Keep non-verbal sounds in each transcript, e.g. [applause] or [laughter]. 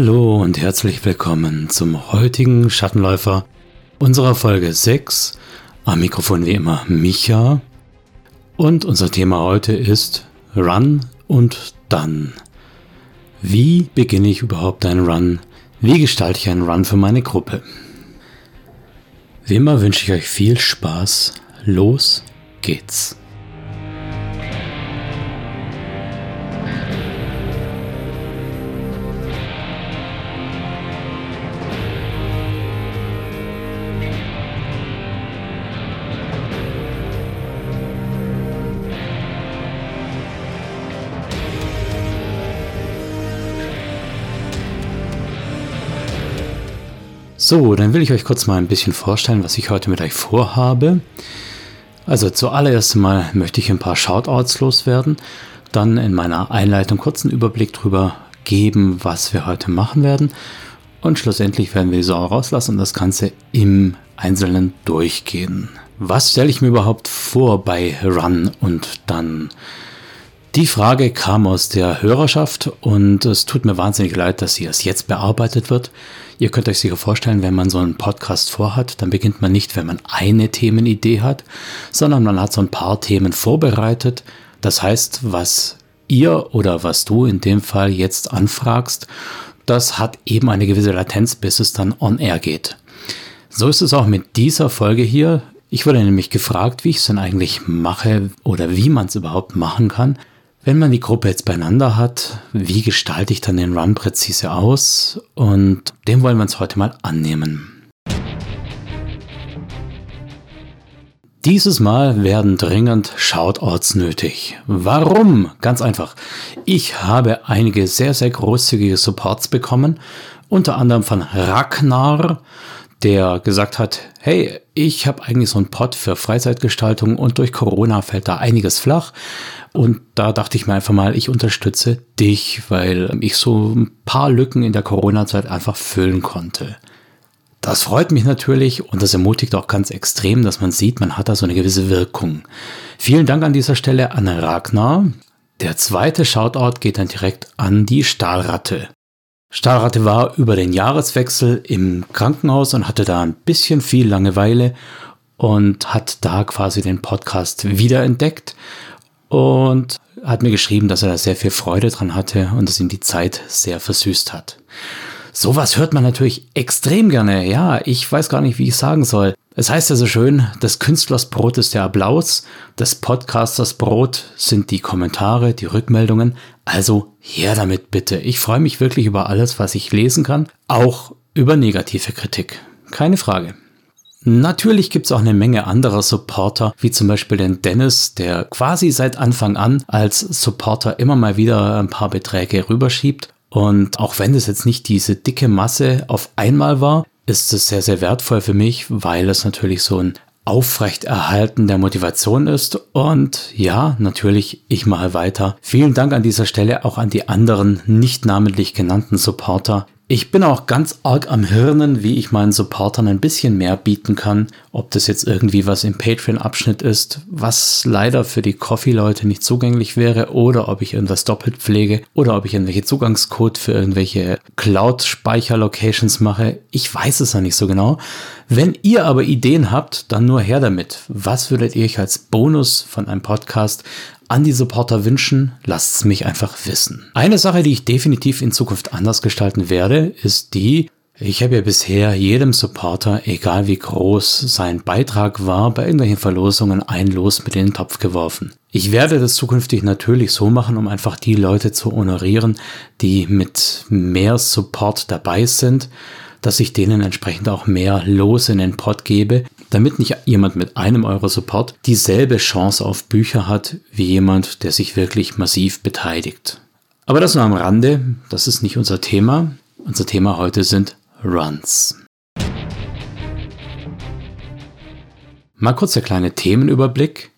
Hallo und herzlich willkommen zum heutigen Schattenläufer unserer Folge 6. Am Mikrofon wie immer Micha. Und unser Thema heute ist Run und Done. Wie beginne ich überhaupt einen Run? Wie gestalte ich einen Run für meine Gruppe? Wie immer wünsche ich euch viel Spaß. Los geht's. So, dann will ich euch kurz mal ein bisschen vorstellen, was ich heute mit euch vorhabe. Also zuallererst mal möchte ich ein paar Shoutouts loswerden, dann in meiner Einleitung kurz einen Überblick darüber geben, was wir heute machen werden und schlussendlich werden wir die Sau rauslassen und das Ganze im Einzelnen durchgehen. Was stelle ich mir überhaupt vor bei Run und dann? Die Frage kam aus der Hörerschaft und es tut mir wahnsinnig leid, dass sie erst jetzt bearbeitet wird. Ihr könnt euch sicher vorstellen, wenn man so einen Podcast vorhat, dann beginnt man nicht, wenn man eine Themenidee hat, sondern man hat so ein paar Themen vorbereitet. Das heißt, was ihr oder was du in dem Fall jetzt anfragst, das hat eben eine gewisse Latenz, bis es dann on air geht. So ist es auch mit dieser Folge hier. Ich wurde nämlich gefragt, wie ich es denn eigentlich mache oder wie man es überhaupt machen kann, wenn man die Gruppe jetzt beieinander hat, wie gestalte ich dann den Run präzise aus? Und dem wollen wir uns heute mal annehmen. Dieses Mal werden dringend Shoutouts nötig. Warum? Ganz einfach. Ich habe einige sehr, sehr großzügige Supports bekommen, unter anderem von Ragnar, der gesagt hat, hey, ich habe eigentlich so einen Pod für Freizeitgestaltung und durch Corona fällt da einiges flach. Und da dachte ich mir einfach mal, ich unterstütze dich, weil ich so ein paar Lücken in der Corona-Zeit einfach füllen konnte. Das freut mich natürlich und das ermutigt auch ganz extrem, dass man sieht, man hat da so eine gewisse Wirkung. Vielen Dank an dieser Stelle an Ragnar. Der zweite Shoutout geht dann direkt an die Stahlratte. Stahlratte war über den Jahreswechsel im Krankenhaus und hatte da ein bisschen viel Langeweile und hat da quasi den Podcast wiederentdeckt und hat mir geschrieben, dass er da sehr viel Freude dran hatte und es ihm die Zeit sehr versüßt hat. Sowas hört man natürlich extrem gerne. Ja, ich weiß gar nicht, wie ich sagen soll. Es heißt ja so schön, des Künstlers Brot ist der Applaus, des Podcasters Brot sind die Kommentare, die Rückmeldungen. Also her damit bitte. Ich freue mich wirklich über alles, was ich lesen kann, auch über negative Kritik. Keine Frage. Natürlich gibt's auch eine Menge anderer Supporter, wie zum Beispiel den Dennis, der quasi seit Anfang an als Supporter immer mal wieder ein paar Beträge rüberschiebt. Und auch wenn es jetzt nicht diese dicke Masse auf einmal war, ist es sehr, sehr wertvoll für mich, weil es natürlich so ein Aufrechterhalten der Motivation ist. Und ja, natürlich, ich mache weiter. Vielen Dank an dieser Stelle auch an die anderen nicht namentlich genannten Supporter, ich bin auch ganz arg am Hirnen, wie ich meinen Supportern ein bisschen mehr bieten kann. Ob das jetzt irgendwie was im Patreon-Abschnitt ist, was leider für die Coffee-Leute nicht zugänglich wäre, oder ob ich irgendwas doppelt pflege, oder ob ich irgendwelche Zugangscode für irgendwelche Cloud-Speicher-Locations mache. Ich weiß es ja nicht so genau. Wenn ihr aber Ideen habt, dann nur her damit. Was würdet ihr euch als Bonus von einem Podcast an die Supporter wünschen, lasst es mich einfach wissen. Eine Sache, die ich definitiv in Zukunft anders gestalten werde, ist die, ich habe ja bisher jedem Supporter, egal wie groß sein Beitrag war, bei irgendwelchen Verlosungen ein Los mit in den Topf geworfen. Ich werde das zukünftig natürlich so machen, um einfach die Leute zu honorieren, die mit mehr Support dabei sind dass ich denen entsprechend auch mehr Los in den Pot gebe, damit nicht jemand mit einem Euro Support dieselbe Chance auf Bücher hat wie jemand, der sich wirklich massiv beteiligt. Aber das nur am Rande, das ist nicht unser Thema. Unser Thema heute sind Runs. Mal kurz der kleine Themenüberblick.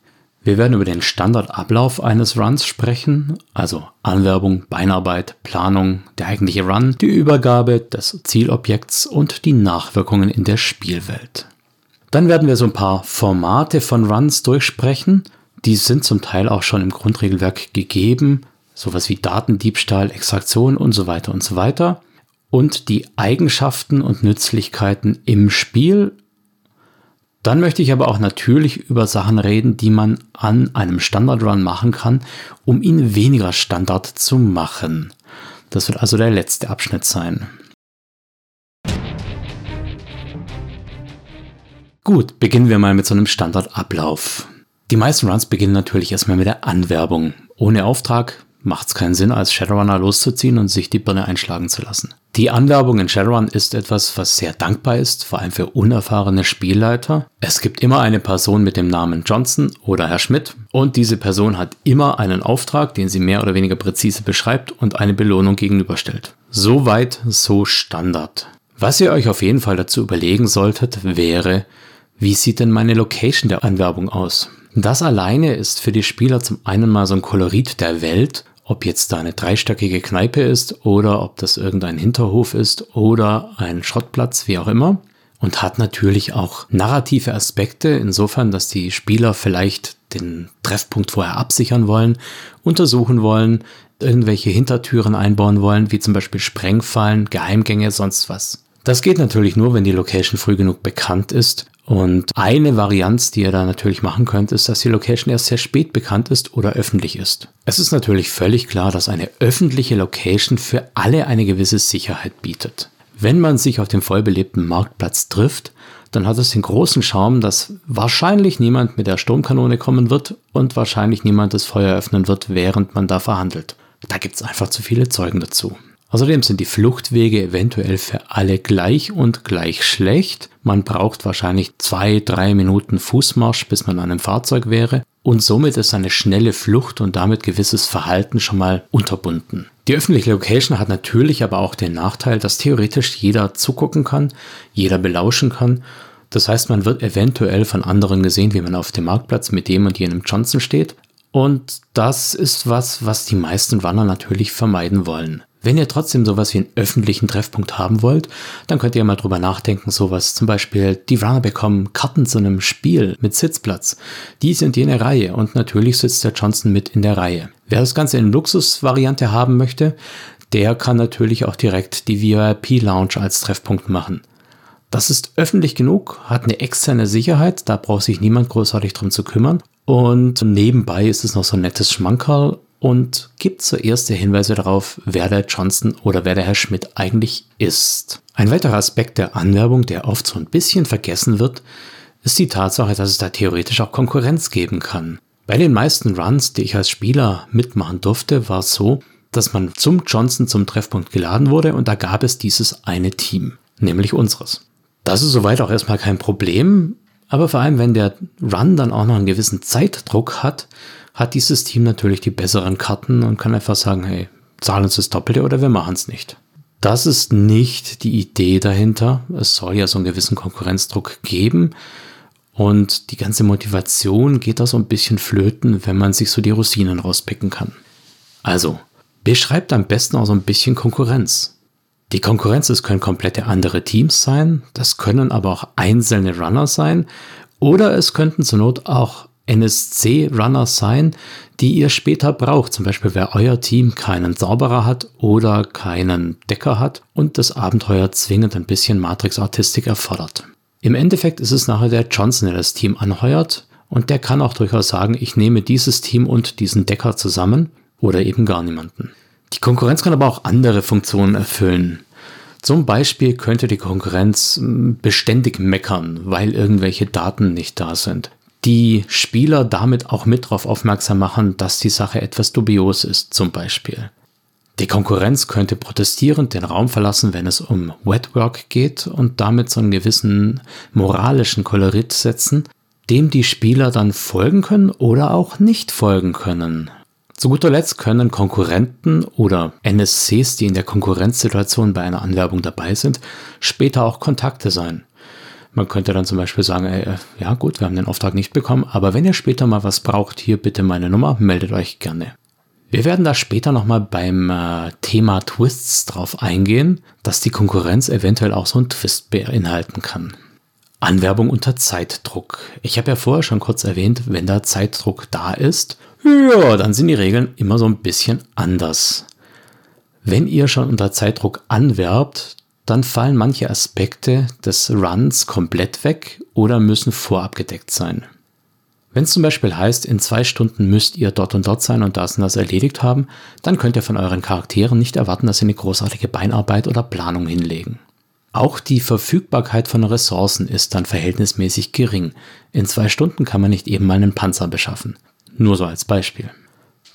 Wir werden über den Standardablauf eines Runs sprechen, also Anwerbung, Beinarbeit, Planung, der eigentliche Run, die Übergabe des Zielobjekts und die Nachwirkungen in der Spielwelt. Dann werden wir so ein paar Formate von Runs durchsprechen. Die sind zum Teil auch schon im Grundregelwerk gegeben, sowas wie Datendiebstahl, Extraktion und so weiter und so weiter. und die Eigenschaften und Nützlichkeiten im Spiel. Dann möchte ich aber auch natürlich über Sachen reden, die man an einem Standard Run machen kann, um ihn weniger Standard zu machen. Das wird also der letzte Abschnitt sein. Gut, beginnen wir mal mit so einem Standardablauf. Die meisten Runs beginnen natürlich erstmal mit der Anwerbung. Ohne Auftrag macht es keinen Sinn, als Shadowrunner loszuziehen und sich die Birne einschlagen zu lassen. Die Anwerbung in Shadowrun ist etwas, was sehr dankbar ist, vor allem für unerfahrene Spielleiter. Es gibt immer eine Person mit dem Namen Johnson oder Herr Schmidt und diese Person hat immer einen Auftrag, den sie mehr oder weniger präzise beschreibt und eine Belohnung gegenüberstellt. Soweit so Standard. Was ihr euch auf jeden Fall dazu überlegen solltet, wäre, wie sieht denn meine Location der Anwerbung aus? Das alleine ist für die Spieler zum einen mal so ein Kolorit der Welt ob jetzt da eine dreistöckige Kneipe ist oder ob das irgendein Hinterhof ist oder ein Schrottplatz, wie auch immer. Und hat natürlich auch narrative Aspekte, insofern, dass die Spieler vielleicht den Treffpunkt vorher absichern wollen, untersuchen wollen, irgendwelche Hintertüren einbauen wollen, wie zum Beispiel Sprengfallen, Geheimgänge, sonst was. Das geht natürlich nur, wenn die Location früh genug bekannt ist und eine Varianz, die ihr da natürlich machen könnt, ist, dass die Location erst sehr spät bekannt ist oder öffentlich ist. Es ist natürlich völlig klar, dass eine öffentliche Location für alle eine gewisse Sicherheit bietet. Wenn man sich auf dem vollbelebten Marktplatz trifft, dann hat es den großen Charme, dass wahrscheinlich niemand mit der Sturmkanone kommen wird und wahrscheinlich niemand das Feuer öffnen wird, während man da verhandelt. Da gibt es einfach zu viele Zeugen dazu. Außerdem sind die Fluchtwege eventuell für alle gleich und gleich schlecht. Man braucht wahrscheinlich zwei, drei Minuten Fußmarsch, bis man an einem Fahrzeug wäre. Und somit ist eine schnelle Flucht und damit gewisses Verhalten schon mal unterbunden. Die öffentliche Location hat natürlich aber auch den Nachteil, dass theoretisch jeder zugucken kann, jeder belauschen kann. Das heißt, man wird eventuell von anderen gesehen, wie man auf dem Marktplatz mit dem und jenem Johnson steht. Und das ist was, was die meisten Runner natürlich vermeiden wollen. Wenn ihr trotzdem sowas wie einen öffentlichen Treffpunkt haben wollt, dann könnt ihr mal drüber nachdenken, sowas zum Beispiel, die Runner bekommen Karten zu einem Spiel mit Sitzplatz. Die sind jene Reihe und natürlich sitzt der Johnson mit in der Reihe. Wer das Ganze in Luxusvariante haben möchte, der kann natürlich auch direkt die VIP Lounge als Treffpunkt machen. Das ist öffentlich genug, hat eine externe Sicherheit, da braucht sich niemand großartig drum zu kümmern. Und nebenbei ist es noch so ein nettes Schmankerl und gibt zuerst Hinweise darauf, wer der Johnson oder wer der Herr Schmidt eigentlich ist. Ein weiterer Aspekt der Anwerbung, der oft so ein bisschen vergessen wird, ist die Tatsache, dass es da theoretisch auch Konkurrenz geben kann. Bei den meisten Runs, die ich als Spieler mitmachen durfte, war es so, dass man zum Johnson zum Treffpunkt geladen wurde und da gab es dieses eine Team, nämlich unseres. Das ist soweit auch erstmal kein Problem, aber vor allem, wenn der Run dann auch noch einen gewissen Zeitdruck hat, hat dieses Team natürlich die besseren Karten und kann einfach sagen, hey, zahlen uns das Doppelte oder wir machen es nicht. Das ist nicht die Idee dahinter. Es soll ja so einen gewissen Konkurrenzdruck geben. Und die ganze Motivation geht da so ein bisschen flöten, wenn man sich so die Rosinen rauspicken kann. Also, beschreibt am besten auch so ein bisschen Konkurrenz. Die Konkurrenz, es können komplette andere Teams sein, das können aber auch einzelne Runner sein oder es könnten zur Not auch NSC-Runner sein, die ihr später braucht. Zum Beispiel, wer euer Team keinen Zauberer hat oder keinen Decker hat und das Abenteuer zwingend ein bisschen Matrix-Artistik erfordert. Im Endeffekt ist es nachher der Johnson, der das Team anheuert und der kann auch durchaus sagen, ich nehme dieses Team und diesen Decker zusammen oder eben gar niemanden. Die Konkurrenz kann aber auch andere Funktionen erfüllen. Zum Beispiel könnte die Konkurrenz hm, beständig meckern, weil irgendwelche Daten nicht da sind die Spieler damit auch mit darauf aufmerksam machen, dass die Sache etwas dubios ist, zum Beispiel. Die Konkurrenz könnte protestierend den Raum verlassen, wenn es um Wetwork geht und damit so einen gewissen moralischen Kolorit setzen, dem die Spieler dann folgen können oder auch nicht folgen können. Zu guter Letzt können Konkurrenten oder NSCs, die in der Konkurrenzsituation bei einer Anwerbung dabei sind, später auch Kontakte sein. Man könnte dann zum Beispiel sagen, ey, äh, ja gut, wir haben den Auftrag nicht bekommen, aber wenn ihr später mal was braucht, hier bitte meine Nummer, meldet euch gerne. Wir werden da später nochmal beim äh, Thema Twists drauf eingehen, dass die Konkurrenz eventuell auch so einen Twist beinhalten kann. Anwerbung unter Zeitdruck. Ich habe ja vorher schon kurz erwähnt, wenn da Zeitdruck da ist, ja, dann sind die Regeln immer so ein bisschen anders. Wenn ihr schon unter Zeitdruck anwerbt, dann fallen manche Aspekte des Runs komplett weg oder müssen vorabgedeckt sein. Wenn es zum Beispiel heißt, in zwei Stunden müsst ihr dort und dort sein und das und das erledigt haben, dann könnt ihr von euren Charakteren nicht erwarten, dass sie eine großartige Beinarbeit oder Planung hinlegen. Auch die Verfügbarkeit von Ressourcen ist dann verhältnismäßig gering. In zwei Stunden kann man nicht eben mal einen Panzer beschaffen. Nur so als Beispiel.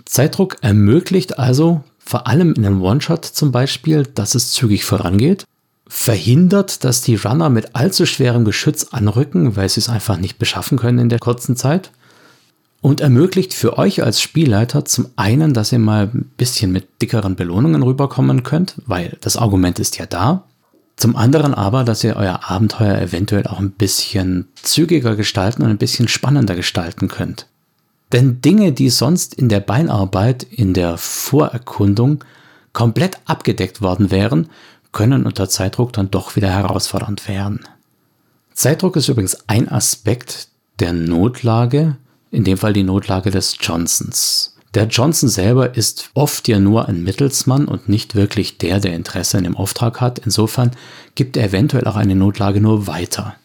Zeitdruck ermöglicht also vor allem in einem One-Shot zum Beispiel, dass es zügig vorangeht, verhindert, dass die Runner mit allzu schwerem Geschütz anrücken, weil sie es einfach nicht beschaffen können in der kurzen Zeit. Und ermöglicht für euch als Spielleiter zum einen, dass ihr mal ein bisschen mit dickeren Belohnungen rüberkommen könnt, weil das Argument ist ja da. Zum anderen aber, dass ihr euer Abenteuer eventuell auch ein bisschen zügiger gestalten und ein bisschen spannender gestalten könnt. Denn Dinge, die sonst in der Beinarbeit, in der Vorerkundung komplett abgedeckt worden wären, können unter Zeitdruck dann doch wieder herausfordernd werden. Zeitdruck ist übrigens ein Aspekt der Notlage, in dem Fall die Notlage des Johnsons. Der Johnson selber ist oft ja nur ein Mittelsmann und nicht wirklich der, der Interesse an dem Auftrag hat. Insofern gibt er eventuell auch eine Notlage nur weiter.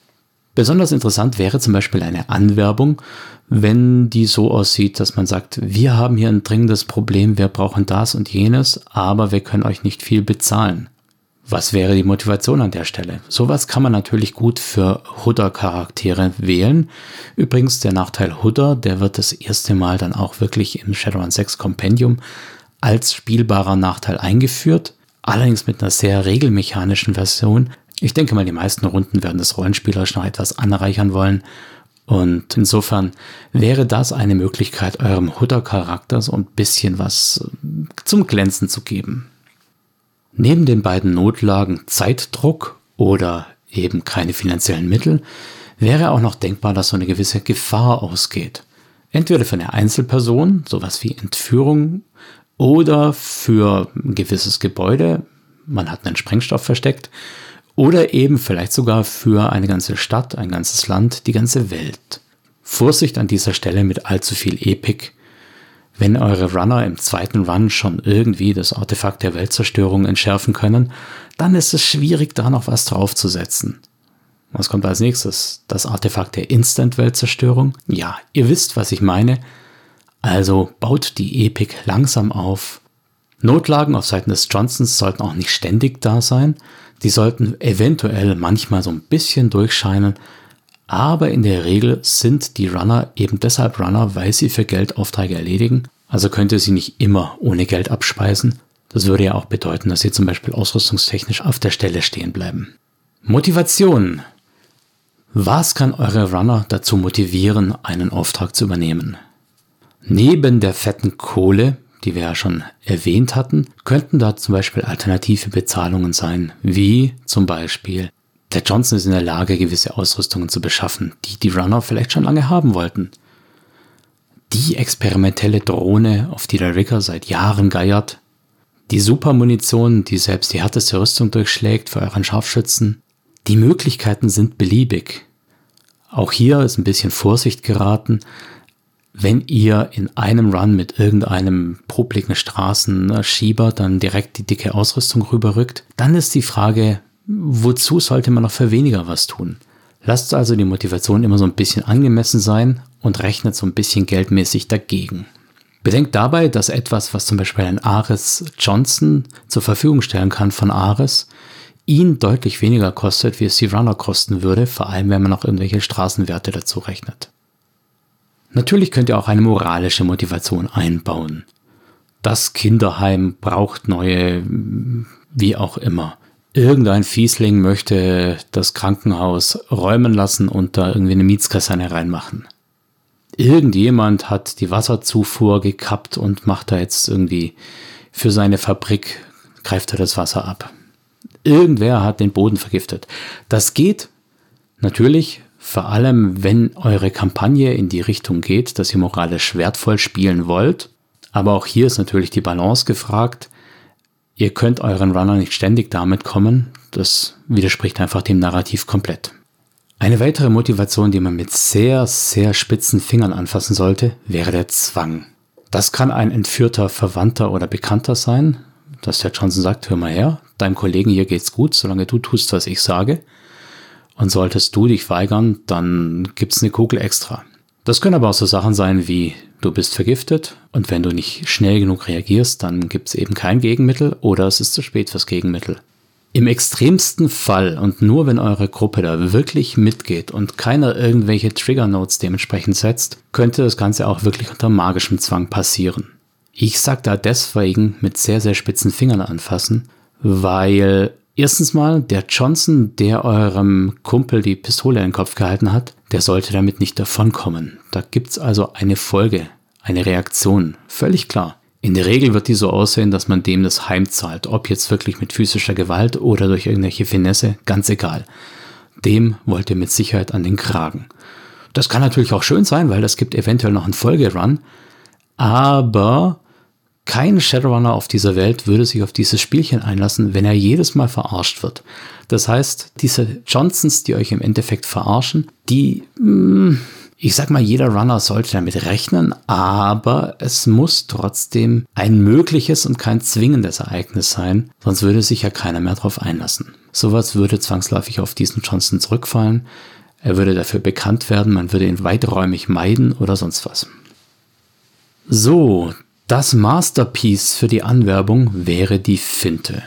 Besonders interessant wäre zum Beispiel eine Anwerbung, wenn die so aussieht, dass man sagt, wir haben hier ein dringendes Problem, wir brauchen das und jenes, aber wir können euch nicht viel bezahlen. Was wäre die Motivation an der Stelle? Sowas kann man natürlich gut für Hudder-Charaktere wählen. Übrigens, der Nachteil Hudder, der wird das erste Mal dann auch wirklich im Shadowrun 6 Compendium als spielbarer Nachteil eingeführt. Allerdings mit einer sehr regelmechanischen Version. Ich denke mal, die meisten Runden werden das rollenspielerisch noch etwas anreichern wollen. Und insofern wäre das eine Möglichkeit, eurem Hudder-Charakter so ein bisschen was zum Glänzen zu geben. Neben den beiden Notlagen Zeitdruck oder eben keine finanziellen Mittel wäre auch noch denkbar, dass so eine gewisse Gefahr ausgeht. Entweder für eine Einzelperson, sowas wie Entführung, oder für ein gewisses Gebäude, man hat einen Sprengstoff versteckt, oder eben vielleicht sogar für eine ganze Stadt, ein ganzes Land, die ganze Welt. Vorsicht an dieser Stelle mit allzu viel Epik, wenn eure Runner im zweiten Run schon irgendwie das Artefakt der Weltzerstörung entschärfen können, dann ist es schwierig, da noch was draufzusetzen. Was kommt als nächstes? Das Artefakt der Instant-Weltzerstörung? Ja, ihr wisst, was ich meine. Also baut die Epik langsam auf. Notlagen auf Seiten des Johnsons sollten auch nicht ständig da sein. Die sollten eventuell manchmal so ein bisschen durchscheinen, aber in der Regel sind die Runner eben deshalb Runner, weil sie für Geld Aufträge erledigen. Also könnte sie nicht immer ohne Geld abspeisen. Das würde ja auch bedeuten, dass sie zum Beispiel ausrüstungstechnisch auf der Stelle stehen bleiben. Motivation. Was kann eure Runner dazu motivieren, einen Auftrag zu übernehmen? Neben der fetten Kohle, die wir ja schon erwähnt hatten, könnten da zum Beispiel alternative Bezahlungen sein, wie zum Beispiel der Johnson ist in der Lage, gewisse Ausrüstungen zu beschaffen, die die Runner vielleicht schon lange haben wollten. Die experimentelle Drohne, auf die der Rigger seit Jahren geiert. Die Supermunition, die selbst die härteste Rüstung durchschlägt für euren Scharfschützen. Die Möglichkeiten sind beliebig. Auch hier ist ein bisschen Vorsicht geraten. Wenn ihr in einem Run mit irgendeinem popligen Straßenschieber dann direkt die dicke Ausrüstung rüberrückt, dann ist die Frage, wozu sollte man noch für weniger was tun? Lasst also die Motivation immer so ein bisschen angemessen sein und rechnet so ein bisschen geldmäßig dagegen. Bedenkt dabei, dass etwas, was zum Beispiel ein Ares Johnson zur Verfügung stellen kann von Ares, ihn deutlich weniger kostet, wie es die Runner kosten würde, vor allem wenn man noch irgendwelche Straßenwerte dazu rechnet. Natürlich könnt ihr auch eine moralische Motivation einbauen. Das Kinderheim braucht neue, wie auch immer irgendein Fiesling möchte das Krankenhaus räumen lassen und da irgendwie eine Mietskaserne reinmachen. Irgendjemand hat die Wasserzufuhr gekappt und macht da jetzt irgendwie für seine Fabrik, greift er das Wasser ab. Irgendwer hat den Boden vergiftet. Das geht natürlich vor allem, wenn eure Kampagne in die Richtung geht, dass ihr moralisch wertvoll spielen wollt. Aber auch hier ist natürlich die Balance gefragt. Ihr könnt euren Runner nicht ständig damit kommen. Das widerspricht einfach dem Narrativ komplett. Eine weitere Motivation, die man mit sehr, sehr spitzen Fingern anfassen sollte, wäre der Zwang. Das kann ein entführter Verwandter oder Bekannter sein, dass der Johnson sagt, hör mal her, deinem Kollegen hier geht's gut, solange du tust, was ich sage. Und solltest du dich weigern, dann gibt's eine Kugel extra. Das können aber auch so Sachen sein wie, du bist vergiftet und wenn du nicht schnell genug reagierst, dann gibt's eben kein Gegenmittel oder es ist zu spät fürs Gegenmittel. Im extremsten Fall und nur wenn eure Gruppe da wirklich mitgeht und keiner irgendwelche Trigger Notes dementsprechend setzt, könnte das Ganze auch wirklich unter magischem Zwang passieren. Ich sag da deswegen mit sehr, sehr spitzen Fingern anfassen, weil erstens mal der Johnson, der eurem Kumpel die Pistole in den Kopf gehalten hat, der sollte damit nicht davonkommen. Da gibt's also eine Folge, eine Reaktion, völlig klar. In der Regel wird die so aussehen, dass man dem das heimzahlt, ob jetzt wirklich mit physischer Gewalt oder durch irgendwelche Finesse, ganz egal. Dem wollt ihr mit Sicherheit an den Kragen. Das kann natürlich auch schön sein, weil das gibt eventuell noch einen Folgerun, aber kein Shadowrunner auf dieser Welt würde sich auf dieses Spielchen einlassen, wenn er jedes Mal verarscht wird. Das heißt, diese Johnsons, die euch im Endeffekt verarschen, die... Mh, mm, ich sag mal, jeder Runner sollte damit rechnen, aber es muss trotzdem ein mögliches und kein zwingendes Ereignis sein, sonst würde sich ja keiner mehr darauf einlassen. Sowas würde zwangsläufig auf diesen Johnson zurückfallen, er würde dafür bekannt werden, man würde ihn weiträumig meiden oder sonst was. So, das Masterpiece für die Anwerbung wäre die Finte.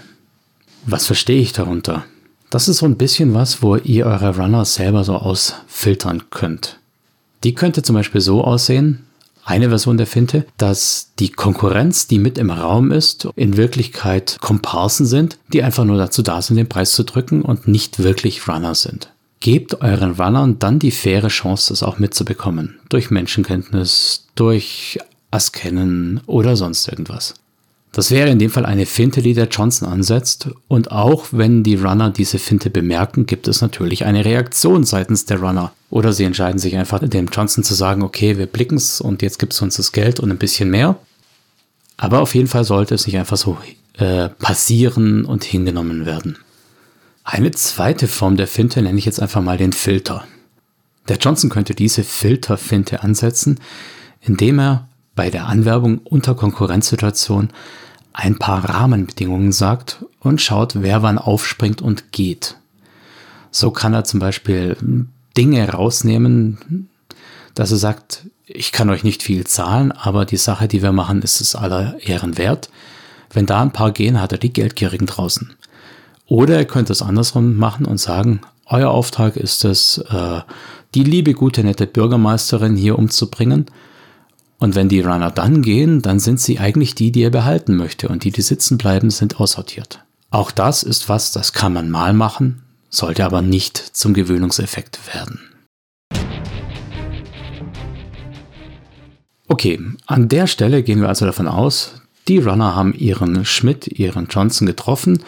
Was verstehe ich darunter? Das ist so ein bisschen was, wo ihr eure Runner selber so ausfiltern könnt. Die könnte zum Beispiel so aussehen, eine Version der Finte, dass die Konkurrenz, die mit im Raum ist, in Wirklichkeit Komparsen sind, die einfach nur dazu da sind, den Preis zu drücken und nicht wirklich Runner sind. Gebt euren Runnern dann die faire Chance, das auch mitzubekommen. Durch Menschenkenntnis, durch Askennen oder sonst irgendwas. Das wäre in dem Fall eine Finte, die der Johnson ansetzt. Und auch wenn die Runner diese Finte bemerken, gibt es natürlich eine Reaktion seitens der Runner. Oder sie entscheiden sich einfach, dem Johnson zu sagen, okay, wir blicken es und jetzt gibt es uns das Geld und ein bisschen mehr. Aber auf jeden Fall sollte es nicht einfach so äh, passieren und hingenommen werden. Eine zweite Form der Finte nenne ich jetzt einfach mal den Filter. Der Johnson könnte diese Filterfinte ansetzen, indem er bei der Anwerbung unter Konkurrenzsituation ein paar Rahmenbedingungen sagt und schaut, wer wann aufspringt und geht. So kann er zum Beispiel Dinge rausnehmen, dass er sagt, ich kann euch nicht viel zahlen, aber die Sache, die wir machen, ist es aller Ehren wert. Wenn da ein paar gehen, hat er die Geldgierigen draußen. Oder er könnte es andersrum machen und sagen, euer Auftrag ist es, äh, die liebe, gute, nette Bürgermeisterin hier umzubringen und wenn die Runner dann gehen, dann sind sie eigentlich die, die er behalten möchte und die, die sitzen bleiben, sind aussortiert. Auch das ist was, das kann man mal machen, sollte aber nicht zum Gewöhnungseffekt werden. Okay, an der Stelle gehen wir also davon aus, die Runner haben ihren Schmidt, ihren Johnson getroffen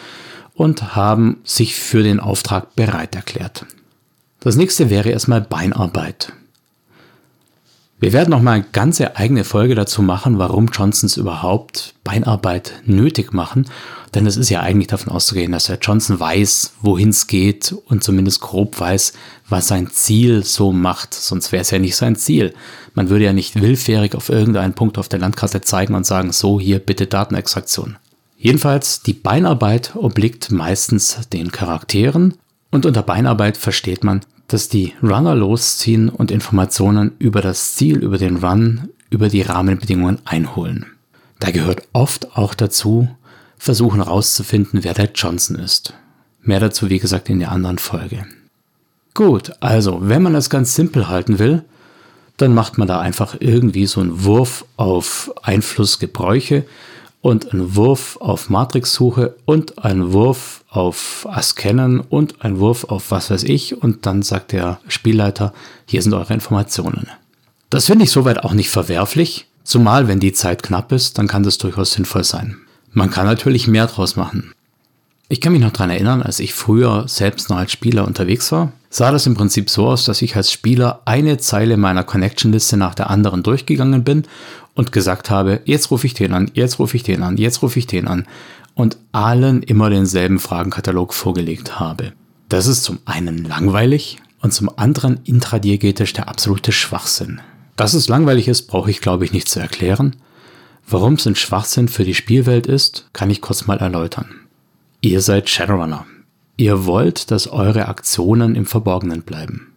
und haben sich für den Auftrag bereit erklärt. Das nächste wäre erstmal Beinarbeit. Wir werden noch mal eine ganze eigene Folge dazu machen, warum Johnsons überhaupt Beinarbeit nötig machen. Denn es ist ja eigentlich davon auszugehen, dass der Johnson weiß, wohin es geht und zumindest grob weiß, was sein Ziel so macht. Sonst wäre es ja nicht sein Ziel. Man würde ja nicht willfährig auf irgendeinen Punkt auf der Landkarte zeigen und sagen, so hier bitte Datenextraktion. Jedenfalls, die Beinarbeit obliegt meistens den Charakteren und unter Beinarbeit versteht man, dass die Runner losziehen und Informationen über das Ziel, über den Run, über die Rahmenbedingungen einholen. Da gehört oft auch dazu, versuchen herauszufinden, wer der Johnson ist. Mehr dazu, wie gesagt, in der anderen Folge. Gut, also, wenn man das ganz simpel halten will, dann macht man da einfach irgendwie so einen Wurf auf Einflussgebräuche und einen Wurf auf Matrixsuche und einen Wurf auf Askennen und einen Wurf auf was weiß ich und dann sagt der Spielleiter, hier sind eure Informationen. Das finde ich soweit auch nicht verwerflich, zumal wenn die Zeit knapp ist, dann kann das durchaus sinnvoll sein. Man kann natürlich mehr draus machen. Ich kann mich noch daran erinnern, als ich früher selbst noch als Spieler unterwegs war, sah das im Prinzip so aus, dass ich als Spieler eine Zeile meiner Connection-Liste nach der anderen durchgegangen bin und gesagt habe, jetzt rufe ich den an, jetzt rufe ich den an, jetzt rufe ich den an und allen immer denselben Fragenkatalog vorgelegt habe. Das ist zum einen langweilig und zum anderen intradiegetisch der absolute Schwachsinn. Dass es langweilig ist, brauche ich glaube ich nicht zu erklären Warum es ein Schwachsinn für die Spielwelt ist, kann ich kurz mal erläutern. Ihr seid Shadowrunner. Ihr wollt, dass eure Aktionen im Verborgenen bleiben.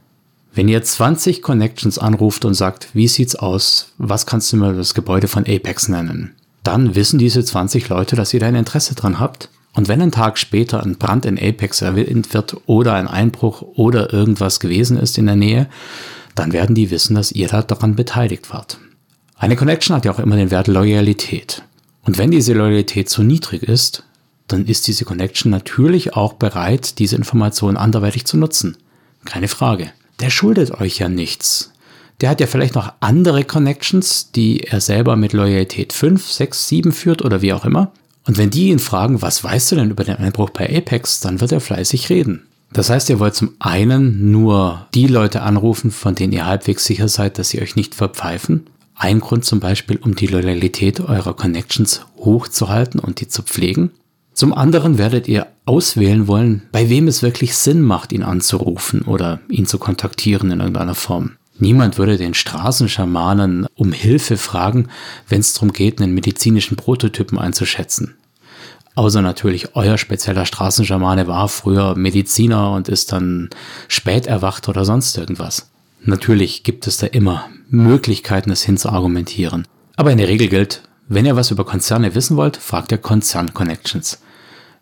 Wenn ihr 20 Connections anruft und sagt, wie sieht's aus, was kannst du mir das Gebäude von Apex nennen, dann wissen diese 20 Leute, dass ihr da ein Interesse dran habt. Und wenn ein Tag später ein Brand in Apex erwähnt wird oder ein Einbruch oder irgendwas gewesen ist in der Nähe, dann werden die wissen, dass ihr da daran beteiligt wart. Eine Connection hat ja auch immer den Wert Loyalität. Und wenn diese Loyalität zu niedrig ist, dann ist diese Connection natürlich auch bereit, diese Information anderweitig zu nutzen. Keine Frage. Der schuldet euch ja nichts. Der hat ja vielleicht noch andere Connections, die er selber mit Loyalität 5, 6, 7 führt oder wie auch immer. Und wenn die ihn fragen, was weißt du denn über den Einbruch bei Apex, dann wird er fleißig reden. Das heißt, ihr wollt zum einen nur die Leute anrufen, von denen ihr halbwegs sicher seid, dass sie euch nicht verpfeifen. Ein Grund zum Beispiel, um die Loyalität eurer Connections hochzuhalten und die zu pflegen. Zum anderen werdet ihr auswählen wollen, bei wem es wirklich Sinn macht, ihn anzurufen oder ihn zu kontaktieren in irgendeiner Form. Niemand würde den Straßenschamanen um Hilfe fragen, wenn es darum geht, einen medizinischen Prototypen einzuschätzen. Außer natürlich euer spezieller Straßenschamane war früher Mediziner und ist dann spät erwacht oder sonst irgendwas. Natürlich gibt es da immer Möglichkeiten, es hinzuargumentieren. Aber in der Regel gilt, wenn ihr was über Konzerne wissen wollt, fragt ihr Konzern-Connections.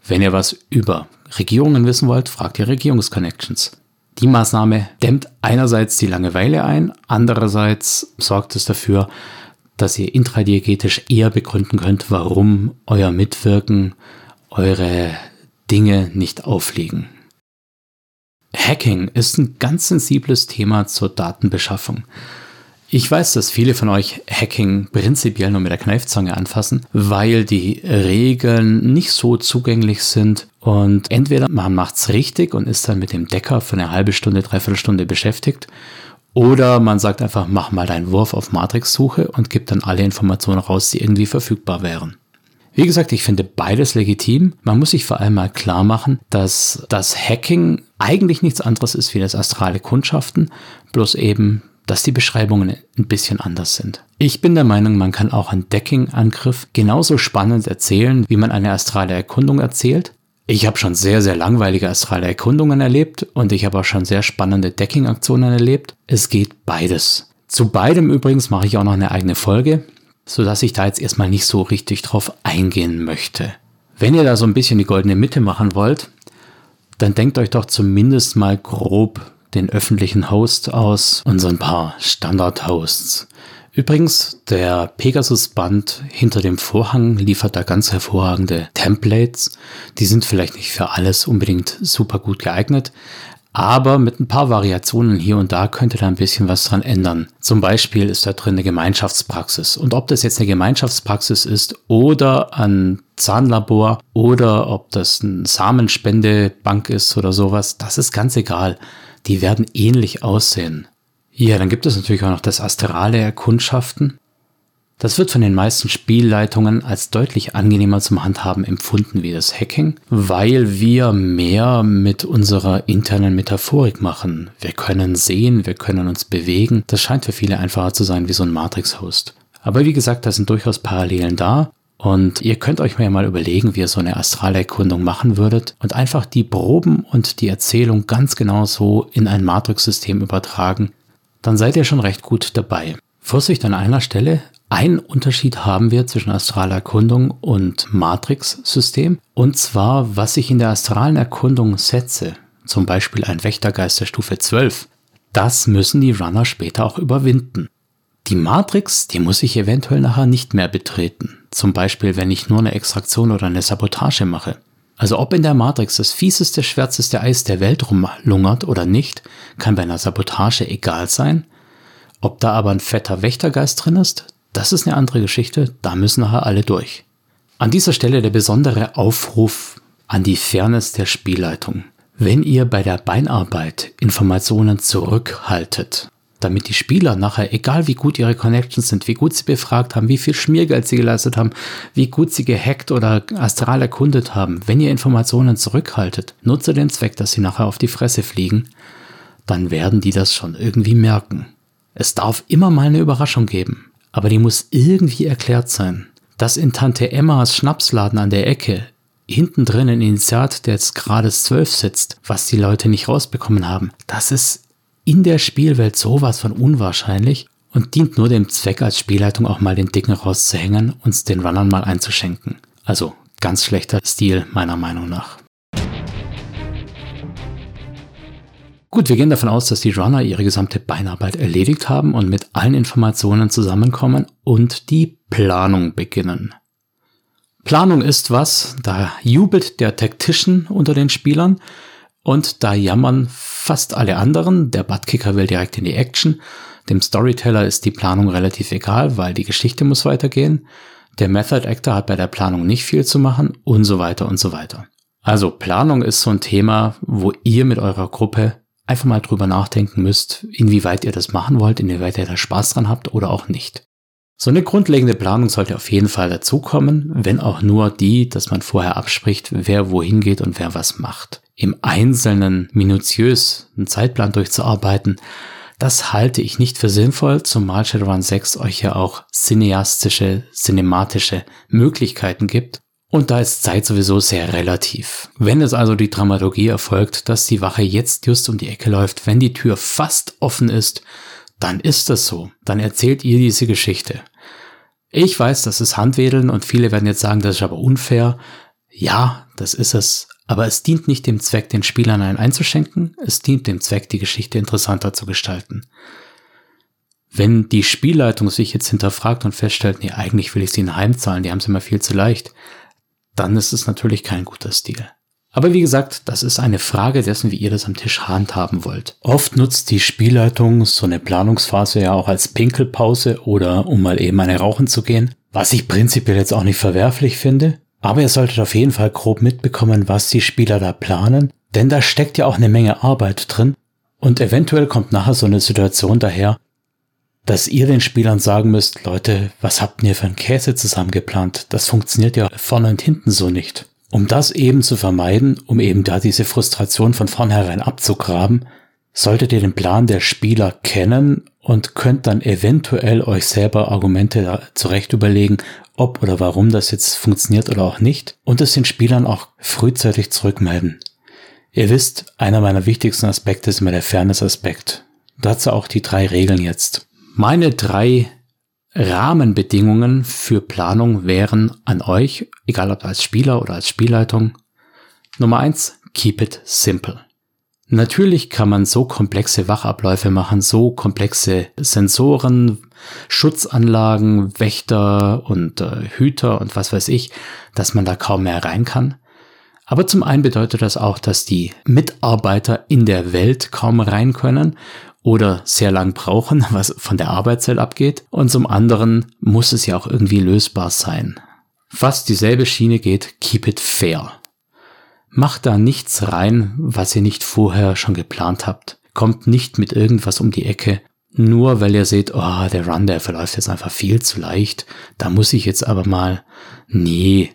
Wenn ihr was über Regierungen wissen wollt, fragt ihr Regierungsconnections. Die Maßnahme dämmt einerseits die Langeweile ein, andererseits sorgt es dafür, dass ihr intradiegetisch eher begründen könnt, warum euer Mitwirken eure Dinge nicht aufliegen. Hacking ist ein ganz sensibles Thema zur Datenbeschaffung. Ich weiß, dass viele von euch Hacking prinzipiell nur mit der Kneifzange anfassen, weil die Regeln nicht so zugänglich sind und entweder man macht's richtig und ist dann mit dem Decker für eine halbe Stunde, dreiviertel Stunde beschäftigt oder man sagt einfach, mach mal deinen Wurf auf Matrix-Suche und gibt dann alle Informationen raus, die irgendwie verfügbar wären. Wie gesagt, ich finde beides legitim. Man muss sich vor allem mal klar machen, dass das Hacking eigentlich nichts anderes ist wie das astrale Kundschaften, bloß eben dass die Beschreibungen ein bisschen anders sind. Ich bin der Meinung, man kann auch einen Decking-Angriff genauso spannend erzählen, wie man eine astrale Erkundung erzählt. Ich habe schon sehr, sehr langweilige astrale Erkundungen erlebt und ich habe auch schon sehr spannende Decking-Aktionen erlebt. Es geht beides. Zu beidem übrigens mache ich auch noch eine eigene Folge, sodass ich da jetzt erstmal nicht so richtig drauf eingehen möchte. Wenn ihr da so ein bisschen die goldene Mitte machen wollt, dann denkt euch doch zumindest mal grob den öffentlichen Host aus und so ein paar Standard-Hosts. Übrigens, der Pegasus-Band hinter dem Vorhang liefert da ganz hervorragende Templates. Die sind vielleicht nicht für alles unbedingt super gut geeignet, aber mit ein paar Variationen hier und da könnte da ein bisschen was dran ändern. Zum Beispiel ist da drin eine Gemeinschaftspraxis. Und ob das jetzt eine Gemeinschaftspraxis ist oder ein Zahnlabor oder ob das eine Samenspendebank ist oder sowas, das ist ganz egal die werden ähnlich aussehen. Ja, dann gibt es natürlich auch noch das astrale Erkundschaften. Das wird von den meisten Spielleitungen als deutlich angenehmer zum Handhaben empfunden wie das Hacking, weil wir mehr mit unserer internen Metaphorik machen. Wir können sehen, wir können uns bewegen. Das scheint für viele einfacher zu sein wie so ein Matrix-Host. Aber wie gesagt, da sind durchaus Parallelen da und ihr könnt euch mal überlegen, wie ihr so eine Astralerkundung machen würdet und einfach die Proben und die Erzählung ganz genau so in ein Matrix-System übertragen. Dann seid ihr schon recht gut dabei. Vorsicht an einer Stelle. Einen Unterschied haben wir zwischen Astralerkundung und Matrix-System. Und zwar, was ich in der astralen Erkundung setze. Zum Beispiel ein Wächtergeist der Stufe 12. Das müssen die Runner später auch überwinden. Die Matrix, die muss ich eventuell nachher nicht mehr betreten. Zum Beispiel, wenn ich nur eine Extraktion oder eine Sabotage mache. Also ob in der Matrix das fieseste, schwärzeste Eis der Welt rumlungert oder nicht, kann bei einer Sabotage egal sein. Ob da aber ein fetter Wächtergeist drin ist, das ist eine andere Geschichte, da müssen nachher alle durch. An dieser Stelle der besondere Aufruf an die Fairness der Spielleitung. Wenn ihr bei der Beinarbeit Informationen zurückhaltet, damit die Spieler nachher, egal wie gut ihre Connections sind, wie gut sie befragt haben, wie viel Schmiergeld sie geleistet haben, wie gut sie gehackt oder astral erkundet haben, wenn ihr Informationen zurückhaltet, nutze den Zweck, dass sie nachher auf die Fresse fliegen, dann werden die das schon irgendwie merken. Es darf immer mal eine Überraschung geben, aber die muss irgendwie erklärt sein. dass in Tante Emmas Schnapsladen an der Ecke hinten drin ein Initiat, der jetzt gerade 12 sitzt, was die Leute nicht rausbekommen haben, das ist in der Spielwelt sowas von unwahrscheinlich und dient nur dem Zweck als Spielleitung auch mal den Dicken rauszuhängen und den Runnern mal einzuschenken. Also ganz schlechter Stil meiner Meinung nach. Gut, wir gehen davon aus, dass die Runner ihre gesamte Beinarbeit erledigt haben und mit allen Informationen zusammenkommen und die Planung beginnen. Planung ist was, da jubelt der Tactician unter den Spielern und da jammern fast alle anderen. Der Buttkicker will direkt in die Action. Dem Storyteller ist die Planung relativ egal, weil die Geschichte muss weitergehen. Der Method Actor hat bei der Planung nicht viel zu machen und so weiter und so weiter. Also Planung ist so ein Thema, wo ihr mit eurer Gruppe einfach mal drüber nachdenken müsst, inwieweit ihr das machen wollt, inwieweit ihr da Spaß dran habt oder auch nicht. So eine grundlegende Planung sollte auf jeden Fall dazukommen, wenn auch nur die, dass man vorher abspricht, wer wohin geht und wer was macht. Im Einzelnen minutiös einen Zeitplan durchzuarbeiten, das halte ich nicht für sinnvoll, zumal Shadowrun 6 euch ja auch cineastische, cinematische Möglichkeiten gibt. Und da ist Zeit sowieso sehr relativ. Wenn es also die Dramaturgie erfolgt, dass die Wache jetzt just um die Ecke läuft, wenn die Tür fast offen ist, dann ist das so. Dann erzählt ihr diese Geschichte. Ich weiß, das ist Handwedeln und viele werden jetzt sagen, das ist aber unfair. Ja, das ist es. Aber es dient nicht dem Zweck, den Spielern einen einzuschenken. Es dient dem Zweck, die Geschichte interessanter zu gestalten. Wenn die Spielleitung sich jetzt hinterfragt und feststellt, nee, eigentlich will ich sie in Heimzahlen, die haben sie immer viel zu leicht, dann ist es natürlich kein guter Stil. Aber wie gesagt, das ist eine Frage dessen, wie ihr das am Tisch handhaben wollt. Oft nutzt die Spielleitung so eine Planungsphase ja auch als Pinkelpause oder um mal eben eine rauchen zu gehen, was ich prinzipiell jetzt auch nicht verwerflich finde. Aber ihr solltet auf jeden Fall grob mitbekommen, was die Spieler da planen, denn da steckt ja auch eine Menge Arbeit drin und eventuell kommt nachher so eine Situation daher, dass ihr den Spielern sagen müsst, Leute, was habt ihr für einen Käse zusammengeplant? Das funktioniert ja vorne und hinten so nicht. Um das eben zu vermeiden, um eben da diese Frustration von vornherein abzugraben, solltet ihr den Plan der Spieler kennen und könnt dann eventuell euch selber Argumente zurecht überlegen, ob oder warum das jetzt funktioniert oder auch nicht und es den Spielern auch frühzeitig zurückmelden. Ihr wisst, einer meiner wichtigsten Aspekte ist immer der Fairness-Aspekt. Dazu auch die drei Regeln jetzt. Meine drei Rahmenbedingungen für Planung wären an euch, egal ob als Spieler oder als Spielleitung. Nummer eins, keep it simple. Natürlich kann man so komplexe Wachabläufe machen, so komplexe Sensoren, Schutzanlagen, Wächter und äh, Hüter und was weiß ich, dass man da kaum mehr rein kann. Aber zum einen bedeutet das auch, dass die Mitarbeiter in der Welt kaum rein können oder sehr lang brauchen, [laughs] was von der Arbeitszeit abgeht. Und zum anderen muss es ja auch irgendwie lösbar sein. Fast dieselbe Schiene geht, keep it fair. Macht da nichts rein, was ihr nicht vorher schon geplant habt. Kommt nicht mit irgendwas um die Ecke, nur weil ihr seht, oh, der Run, der verläuft jetzt einfach viel zu leicht. Da muss ich jetzt aber mal, nee,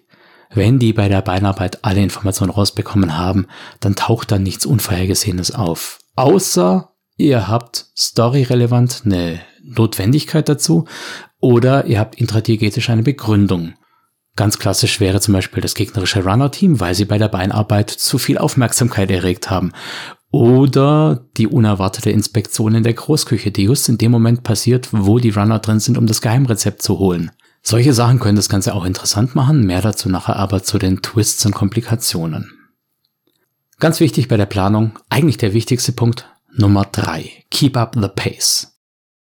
wenn die bei der Beinarbeit alle Informationen rausbekommen haben, dann taucht da nichts Unvorhergesehenes auf. Außer ihr habt storyrelevant eine Notwendigkeit dazu oder ihr habt intradiegetisch eine Begründung. Ganz klassisch wäre zum Beispiel das gegnerische Runner-Team, weil sie bei der Beinarbeit zu viel Aufmerksamkeit erregt haben. Oder die unerwartete Inspektion in der Großküche, die just in dem Moment passiert, wo die Runner drin sind, um das Geheimrezept zu holen. Solche Sachen können das Ganze auch interessant machen, mehr dazu nachher aber zu den Twists und Komplikationen. Ganz wichtig bei der Planung, eigentlich der wichtigste Punkt, Nummer drei. Keep up the pace.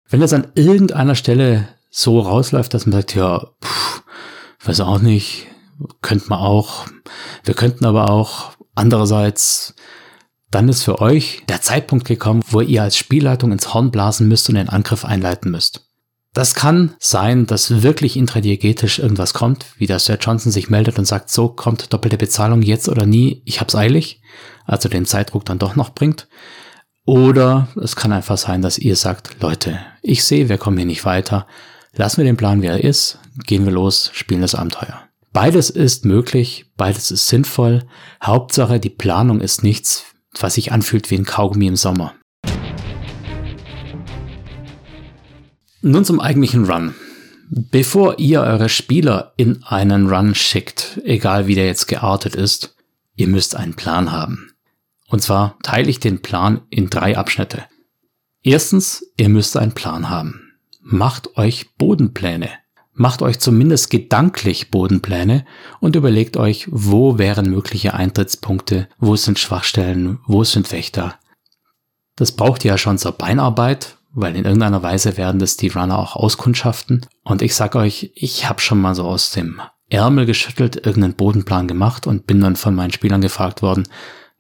Wenn es an irgendeiner Stelle so rausläuft, dass man sagt, ja, pff, weiß auch nicht, könnte man auch, wir könnten aber auch, andererseits, dann ist für euch der Zeitpunkt gekommen, wo ihr als Spielleitung ins Horn blasen müsst und den Angriff einleiten müsst. Das kann sein, dass wirklich intradiegetisch irgendwas kommt, wie der Sir Johnson sich meldet und sagt, so kommt doppelte Bezahlung jetzt oder nie, ich hab's eilig, also den Zeitdruck dann doch noch bringt. Oder es kann einfach sein, dass ihr sagt, Leute, ich sehe, wir kommen hier nicht weiter. Lassen wir den Plan, wie er ist, gehen wir los, spielen das Abenteuer. Beides ist möglich, beides ist sinnvoll. Hauptsache, die Planung ist nichts, was sich anfühlt wie ein Kaugummi im Sommer. Nun zum eigentlichen Run. Bevor ihr eure Spieler in einen Run schickt, egal wie der jetzt geartet ist, ihr müsst einen Plan haben. Und zwar teile ich den Plan in drei Abschnitte. Erstens, ihr müsst einen Plan haben. Macht euch Bodenpläne. Macht euch zumindest gedanklich Bodenpläne und überlegt euch, wo wären mögliche Eintrittspunkte, wo sind Schwachstellen, wo sind Wächter. Das braucht ihr ja schon zur Beinarbeit, weil in irgendeiner Weise werden das die Runner auch auskundschaften. Und ich sag euch, ich habe schon mal so aus dem Ärmel geschüttelt, irgendeinen Bodenplan gemacht und bin dann von meinen Spielern gefragt worden,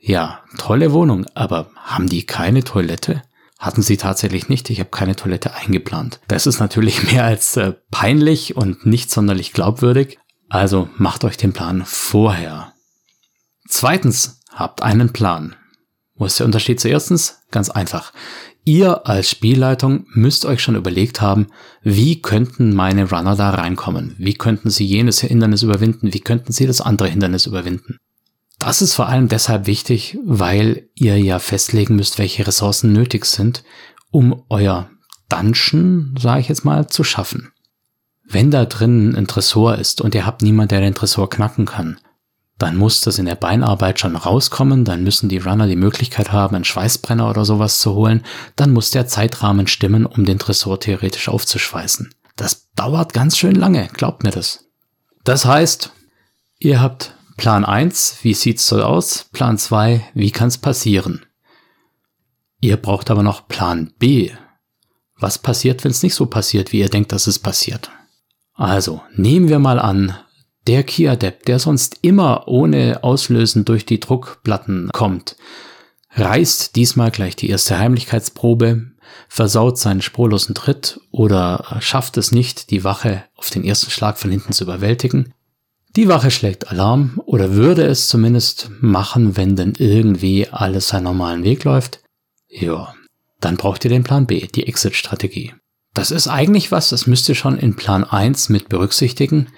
ja, tolle Wohnung, aber haben die keine Toilette? Hatten sie tatsächlich nicht. Ich habe keine Toilette eingeplant. Das ist natürlich [laughs] mehr als äh, peinlich und nicht sonderlich glaubwürdig. Also macht euch den Plan vorher. Zweitens, habt einen Plan. Wo ist der Unterschied zu erstens? Ganz einfach. Ihr als Spielleitung müsst euch schon überlegt haben, wie könnten meine Runner da reinkommen? Wie könnten sie jenes Hindernis überwinden? Wie könnten sie das andere Hindernis überwinden? Das ist vor allem deshalb wichtig, weil ihr ja festlegen müsst, welche Ressourcen nötig sind, um euer Dungeon, sage ich jetzt mal, zu schaffen. Wenn da drin ein Tresor ist und ihr habt niemand, der den Tresor knacken kann, dann muss das in der Beinarbeit schon rauskommen, dann müssen die Runner die Möglichkeit haben, einen Schweißbrenner oder sowas zu holen, dann muss der Zeitrahmen stimmen, um den Tresor theoretisch aufzuschweißen. Das dauert ganz schön lange, glaubt mir das. Das heißt, ihr habt Plan 1, wie sieht's so aus? Plan 2, wie kann's passieren? Ihr braucht aber noch Plan B. Was passiert, wenn es nicht so passiert, wie ihr denkt, dass es passiert? Also, nehmen wir mal an, der Key-Adept, der sonst immer ohne Auslösen durch die Druckplatten kommt, reißt diesmal gleich die erste Heimlichkeitsprobe, versaut seinen spurlosen Tritt oder schafft es nicht, die Wache auf den ersten Schlag von hinten zu überwältigen. Die Wache schlägt Alarm oder würde es zumindest machen, wenn denn irgendwie alles seinen normalen Weg läuft. Ja, dann braucht ihr den Plan B, die Exit-Strategie. Das ist eigentlich was, das müsst ihr schon in Plan 1 mit berücksichtigen.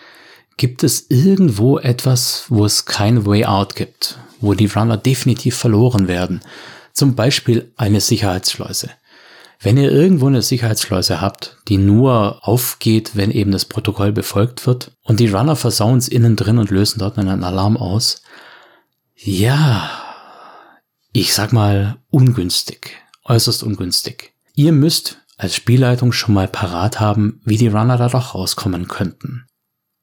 Gibt es irgendwo etwas, wo es kein Way Out gibt, wo die Runner definitiv verloren werden? Zum Beispiel eine Sicherheitsschleuse. Wenn ihr irgendwo eine Sicherheitsschleuse habt, die nur aufgeht, wenn eben das Protokoll befolgt wird und die Runner versauen es innen drin und lösen dort einen Alarm aus, ja, ich sag mal ungünstig, äußerst ungünstig. Ihr müsst als Spielleitung schon mal parat haben, wie die Runner da doch rauskommen könnten.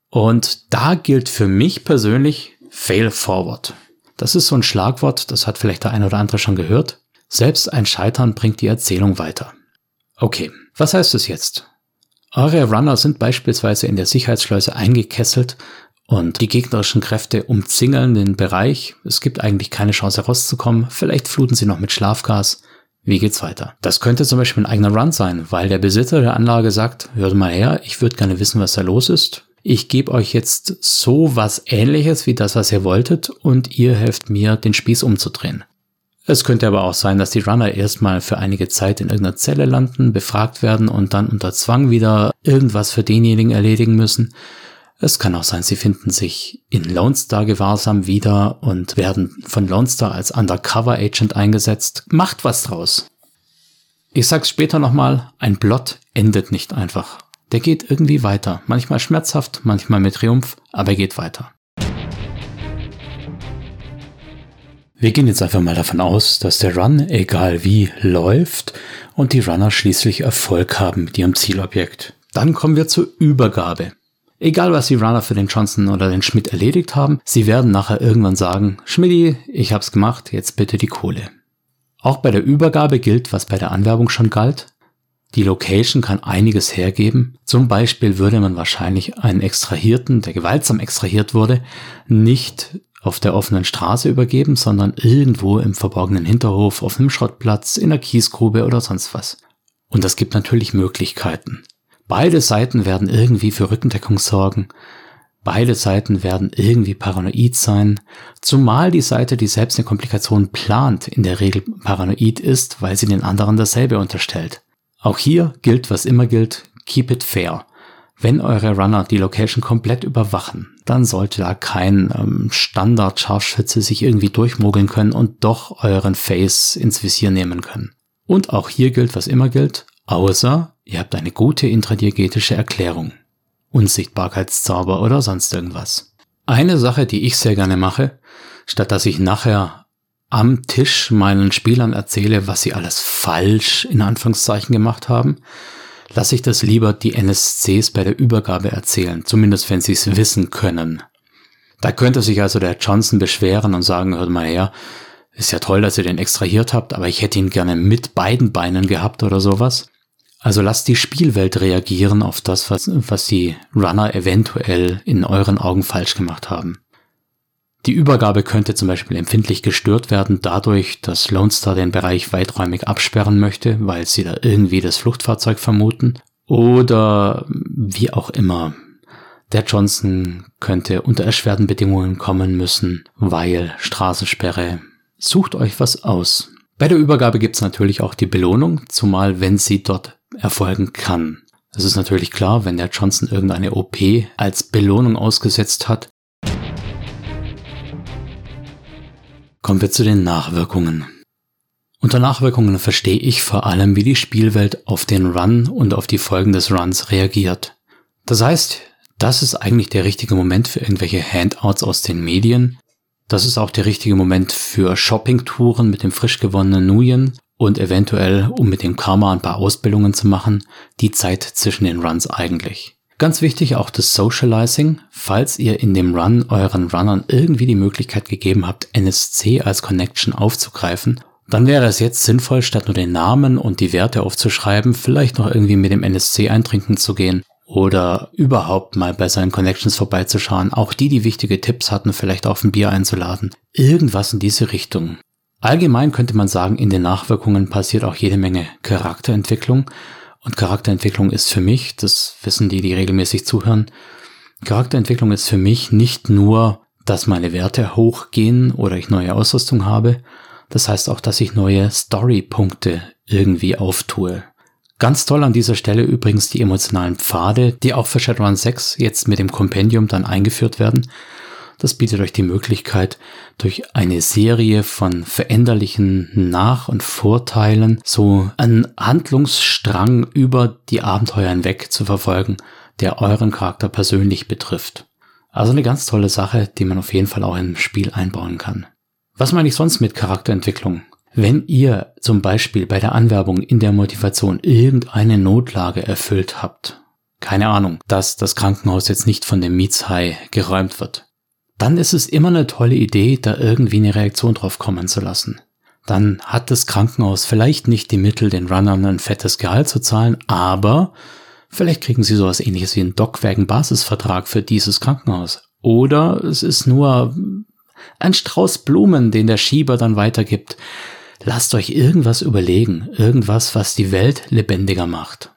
Und da gilt für mich persönlich Fail Forward. Das ist so ein Schlagwort, das hat vielleicht der eine oder andere schon gehört. Selbst ein Scheitern bringt die Erzählung weiter. Okay, was heißt es jetzt? Eure Runner sind beispielsweise in der Sicherheitsschleuse eingekesselt und die gegnerischen Kräfte umzingeln den Bereich. Es gibt eigentlich keine Chance herauszukommen. Vielleicht fluten sie noch mit Schlafgas. Wie geht's weiter? Das könnte zum Beispiel ein eigener Run sein, weil der Besitzer der Anlage sagt, hört mal her, ich würde gerne wissen, was da los ist ich gebe euch jetzt so was ähnliches wie das, was ihr wolltet und ihr helft mir, den Spieß umzudrehen. Es könnte aber auch sein, dass die Runner erstmal für einige Zeit in irgendeiner Zelle landen, befragt werden und dann unter Zwang wieder irgendwas für denjenigen erledigen müssen. Es kann auch sein, sie finden sich in Lone Star Gewahrsam wieder und werden von Lone Star als Undercover Agent eingesetzt. Macht was draus. Ich sag's später nochmal, ein Plot endet nicht einfach der geht irgendwie weiter. Manchmal schmerzhaft, manchmal mit Triumph, aber er geht weiter. Wir gehen jetzt einfach mal davon aus, dass der Run, egal wie, läuft und die Runner schließlich Erfolg haben mit ihrem Zielobjekt. Dann kommen wir zur Übergabe. Egal was die Runner für den Johnson oder den Schmidt erledigt haben, sie werden nachher irgendwann sagen, Schmidti, ich hab's gemacht, jetzt bitte die Kohle. Auch bei der Übergabe gilt, was bei der Anwerbung schon galt, die Location kann einiges hergeben. Zum Beispiel würde man wahrscheinlich einen Extrahierten, der gewaltsam extrahiert wurde, nicht auf der offenen Straße übergeben, sondern irgendwo im verborgenen Hinterhof, auf einem Schrottplatz, in der Kiesgrube oder sonst was. Und das gibt natürlich Möglichkeiten. Beide Seiten werden irgendwie für Rückendeckung sorgen. Beide Seiten werden irgendwie paranoid sein, zumal die Seite, die selbst eine Komplikation plant, in der Regel paranoid ist, weil sie den anderen dasselbe unterstellt. Auch hier gilt, was immer gilt, keep it fair. Wenn eure Runner die Location komplett überwachen, dann sollte da kein ähm, Standard-Scharfschütze sich irgendwie durchmogeln können und doch euren Face ins Visier nehmen können. Und auch hier gilt, was immer gilt, außer ihr habt eine gute intradiegetische Erklärung. Unsichtbarkeitszauber oder sonst irgendwas. Eine Sache, die ich sehr gerne mache, statt dass ich nachher am Tisch meinen Spielern erzähle, was sie alles falsch in Anführungszeichen gemacht haben, lasse ich das lieber die NSCs bei der Übergabe erzählen, zumindest wenn sie es wissen können. Da könnte sich also der Johnson beschweren und sagen, hört mal her, ist ja toll, dass ihr den extrahiert habt, aber ich hätte ihn gerne mit beiden Beinen gehabt oder sowas. Also lasst die Spielwelt reagieren auf das, was, was die Runner eventuell in euren Augen falsch gemacht haben. Die Übergabe könnte zum Beispiel empfindlich gestört werden dadurch, dass Lone Star den Bereich weiträumig absperren möchte, weil sie da irgendwie das Fluchtfahrzeug vermuten. Oder wie auch immer. Der Johnson könnte unter erschwerten Bedingungen kommen müssen, weil Straßensperre. Sucht euch was aus. Bei der Übergabe gibt's natürlich auch die Belohnung, zumal wenn sie dort erfolgen kann. Es ist natürlich klar, wenn der Johnson irgendeine OP als Belohnung ausgesetzt hat, Kommen wir zu den Nachwirkungen. Unter Nachwirkungen verstehe ich vor allem, wie die Spielwelt auf den Run und auf die Folgen des Runs reagiert. Das heißt, das ist eigentlich der richtige Moment für irgendwelche Handouts aus den Medien. Das ist auch der richtige Moment für Shoppingtouren mit dem frisch gewonnenen Nuyen und eventuell, um mit dem Karma ein paar Ausbildungen zu machen, die Zeit zwischen den Runs eigentlich. Ganz wichtig auch das Socializing. Falls ihr in dem Run euren Runnern irgendwie die Möglichkeit gegeben habt, NSC als Connection aufzugreifen, dann wäre es jetzt sinnvoll, statt nur den Namen und die Werte aufzuschreiben, vielleicht noch irgendwie mit dem NSC eintrinken zu gehen oder überhaupt mal bei seinen Connections vorbeizuschauen. Auch die, die wichtige Tipps hatten, vielleicht auf ein Bier einzuladen. Irgendwas in diese Richtung. Allgemein könnte man sagen, in den Nachwirkungen passiert auch jede Menge Charakterentwicklung. Und Charakterentwicklung ist für mich, das wissen die, die regelmäßig zuhören, Charakterentwicklung ist für mich nicht nur, dass meine Werte hochgehen oder ich neue Ausrüstung habe. Das heißt auch, dass ich neue Story-Punkte irgendwie auftue. Ganz toll an dieser Stelle übrigens die emotionalen Pfade, die auch für Shadowrun 6 jetzt mit dem Kompendium dann eingeführt werden. Das bietet euch die Möglichkeit, durch eine Serie von veränderlichen Nach- und Vorteilen so einen Handlungsstrang über die Abenteuer hinweg zu verfolgen, der euren Charakter persönlich betrifft. Also eine ganz tolle Sache, die man auf jeden Fall auch im Spiel einbauen kann. Was meine ich sonst mit Charakterentwicklung? Wenn ihr zum Beispiel bei der Anwerbung in der Motivation irgendeine Notlage erfüllt habt, keine Ahnung, dass das Krankenhaus jetzt nicht von dem Mietshai geräumt wird, dann ist es immer eine tolle Idee, da irgendwie eine Reaktion drauf kommen zu lassen. Dann hat das Krankenhaus vielleicht nicht die Mittel, den Runnern ein fettes Gehalt zu zahlen, aber vielleicht kriegen sie sowas ähnliches wie einen Dockwagen-Basisvertrag für dieses Krankenhaus. Oder es ist nur ein Strauß Blumen, den der Schieber dann weitergibt. Lasst euch irgendwas überlegen, irgendwas, was die Welt lebendiger macht.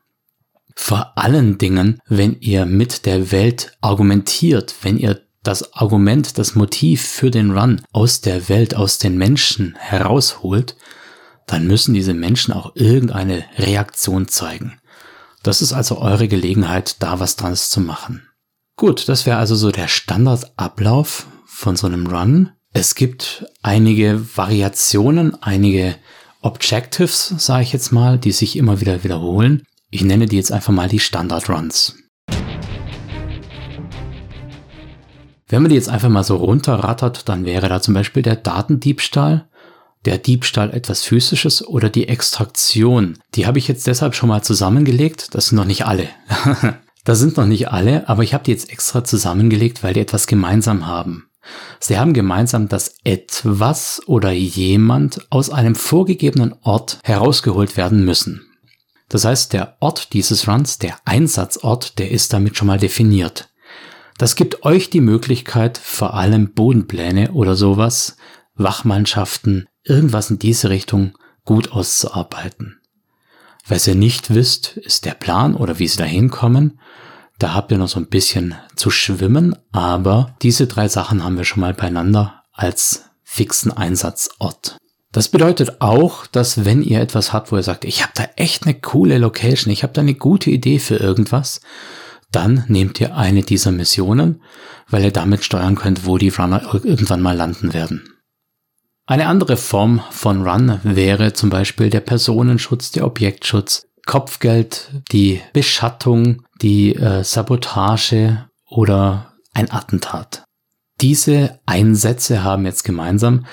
Vor allen Dingen, wenn ihr mit der Welt argumentiert, wenn ihr das Argument, das Motiv für den Run aus der Welt, aus den Menschen herausholt, dann müssen diese Menschen auch irgendeine Reaktion zeigen. Das ist also eure Gelegenheit, da was dran zu machen. Gut, das wäre also so der Standardablauf von so einem Run. Es gibt einige Variationen, einige Objectives, sage ich jetzt mal, die sich immer wieder wiederholen. Ich nenne die jetzt einfach mal die Standard Runs. Wenn man die jetzt einfach mal so runterrattert, dann wäre da zum Beispiel der Datendiebstahl, der Diebstahl etwas Physisches oder die Extraktion. Die habe ich jetzt deshalb schon mal zusammengelegt. Das sind noch nicht alle. [laughs] das sind noch nicht alle, aber ich habe die jetzt extra zusammengelegt, weil die etwas gemeinsam haben. Sie haben gemeinsam, dass etwas oder jemand aus einem vorgegebenen Ort herausgeholt werden müssen. Das heißt, der Ort dieses Runs, der Einsatzort, der ist damit schon mal definiert. Das gibt euch die Möglichkeit, vor allem Bodenpläne oder sowas, Wachmannschaften, irgendwas in diese Richtung gut auszuarbeiten. Was ihr nicht wisst, ist der Plan oder wie sie da hinkommen. Da habt ihr noch so ein bisschen zu schwimmen, aber diese drei Sachen haben wir schon mal beieinander als fixen Einsatzort. Das bedeutet auch, dass wenn ihr etwas habt, wo ihr sagt, ich habe da echt eine coole Location, ich habe da eine gute Idee für irgendwas, dann nehmt ihr eine dieser Missionen, weil ihr damit steuern könnt, wo die Runner irgendwann mal landen werden. Eine andere Form von Run wäre zum Beispiel der Personenschutz, der Objektschutz, Kopfgeld, die Beschattung, die äh, Sabotage oder ein Attentat. Diese Einsätze haben jetzt gemeinsam,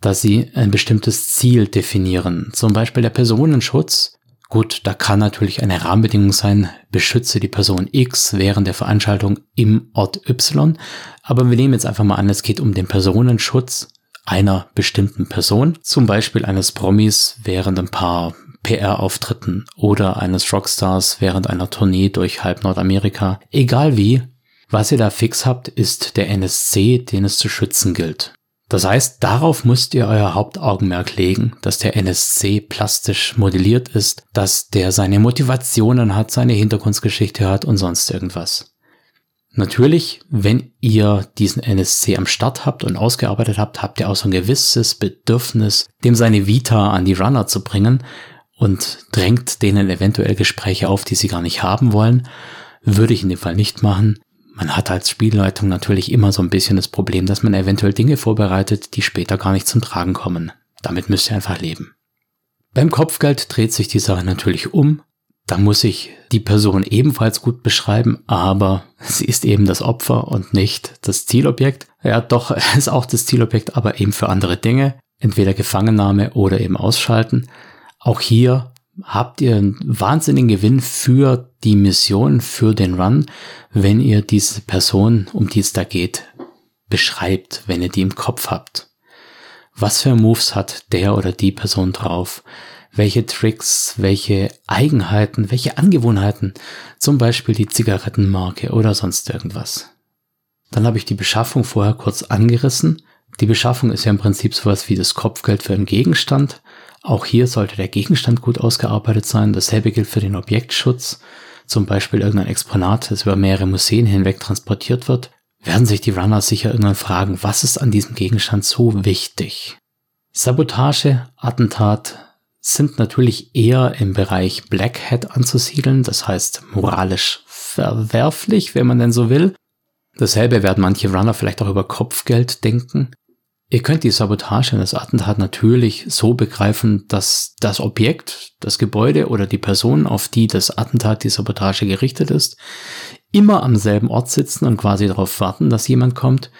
dass sie ein bestimmtes Ziel definieren. Zum Beispiel der Personenschutz. Gut, da kann natürlich eine Rahmenbedingung sein, beschütze die Person X während der Veranstaltung im Ort Y. Aber wir nehmen jetzt einfach mal an, es geht um den Personenschutz einer bestimmten Person, zum Beispiel eines Promis während ein paar PR-Auftritten oder eines Rockstars während einer Tournee durch halb Nordamerika. Egal wie, was ihr da fix habt, ist der NSC, den es zu schützen gilt. Das heißt, darauf müsst ihr euer Hauptaugenmerk legen, dass der NSC plastisch modelliert ist, dass der seine Motivationen hat, seine Hintergrundgeschichte hat und sonst irgendwas. Natürlich, wenn ihr diesen NSC am Start habt und ausgearbeitet habt, habt ihr auch so ein gewisses Bedürfnis, dem seine Vita an die Runner zu bringen und drängt denen eventuell Gespräche auf, die sie gar nicht haben wollen. Würde ich in dem Fall nicht machen. Man hat als Spielleitung natürlich immer so ein bisschen das Problem, dass man eventuell Dinge vorbereitet, die später gar nicht zum Tragen kommen. Damit müsst ihr einfach leben. Beim Kopfgeld dreht sich die Sache natürlich um. Da muss ich die Person ebenfalls gut beschreiben, aber [laughs] sie ist eben das Opfer und nicht das Zielobjekt. Ja, doch, [laughs] ist auch das Zielobjekt, aber eben für andere Dinge. Entweder Gefangennahme oder eben ausschalten. Auch hier habt ihr einen wahnsinnigen Gewinn für die Mission, für den Run, wenn ihr diese Person, um die es da geht, beschreibt, wenn ihr die im Kopf habt. Was für Moves hat der oder die Person drauf? welche Tricks, welche Eigenheiten, welche Angewohnheiten, zum Beispiel die Zigarettenmarke oder sonst irgendwas. Dann habe ich die Beschaffung vorher kurz angerissen. Die Beschaffung ist ja im Prinzip sowas wie das Kopfgeld für einen Gegenstand. Auch hier sollte der Gegenstand gut ausgearbeitet sein. Dasselbe gilt für den Objektschutz. Zum Beispiel irgendein Exponat, das über mehrere Museen hinweg transportiert wird, werden sich die Runner sicher irgendwann fragen, was ist an diesem Gegenstand so wichtig? Sabotage, Attentat, sind natürlich eher im Bereich Black Hat anzusiedeln, das heißt moralisch verwerflich, wenn man denn so will. Dasselbe werden manche Runner vielleicht auch über Kopfgeld denken. Ihr könnt die Sabotage und das Attentat natürlich so begreifen, dass das Objekt, das Gebäude oder die Person, auf die das Attentat, die Sabotage gerichtet ist, immer am selben Ort sitzen und quasi darauf warten, dass jemand kommt.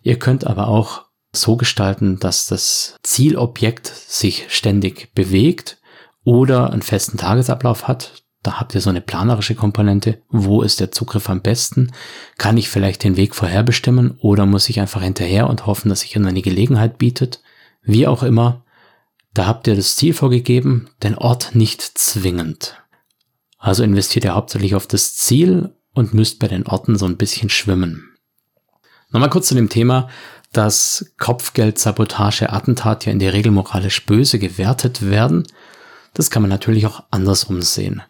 Ihr könnt aber auch so gestalten, dass das Zielobjekt sich ständig bewegt oder einen festen Tagesablauf hat. Da habt ihr so eine planerische Komponente. Wo ist der Zugriff am besten? Kann ich vielleicht den Weg vorherbestimmen oder muss ich einfach hinterher und hoffen, dass sich eine Gelegenheit bietet? Wie auch immer, da habt ihr das Ziel vorgegeben, den Ort nicht zwingend. Also investiert ihr hauptsächlich auf das Ziel und müsst bei den Orten so ein bisschen schwimmen. Nochmal kurz zu dem Thema, dass Kopfgeld, Sabotage, Attentat ja in der Regel moralisch böse gewertet werden. Das kann man natürlich auch andersrum sehen.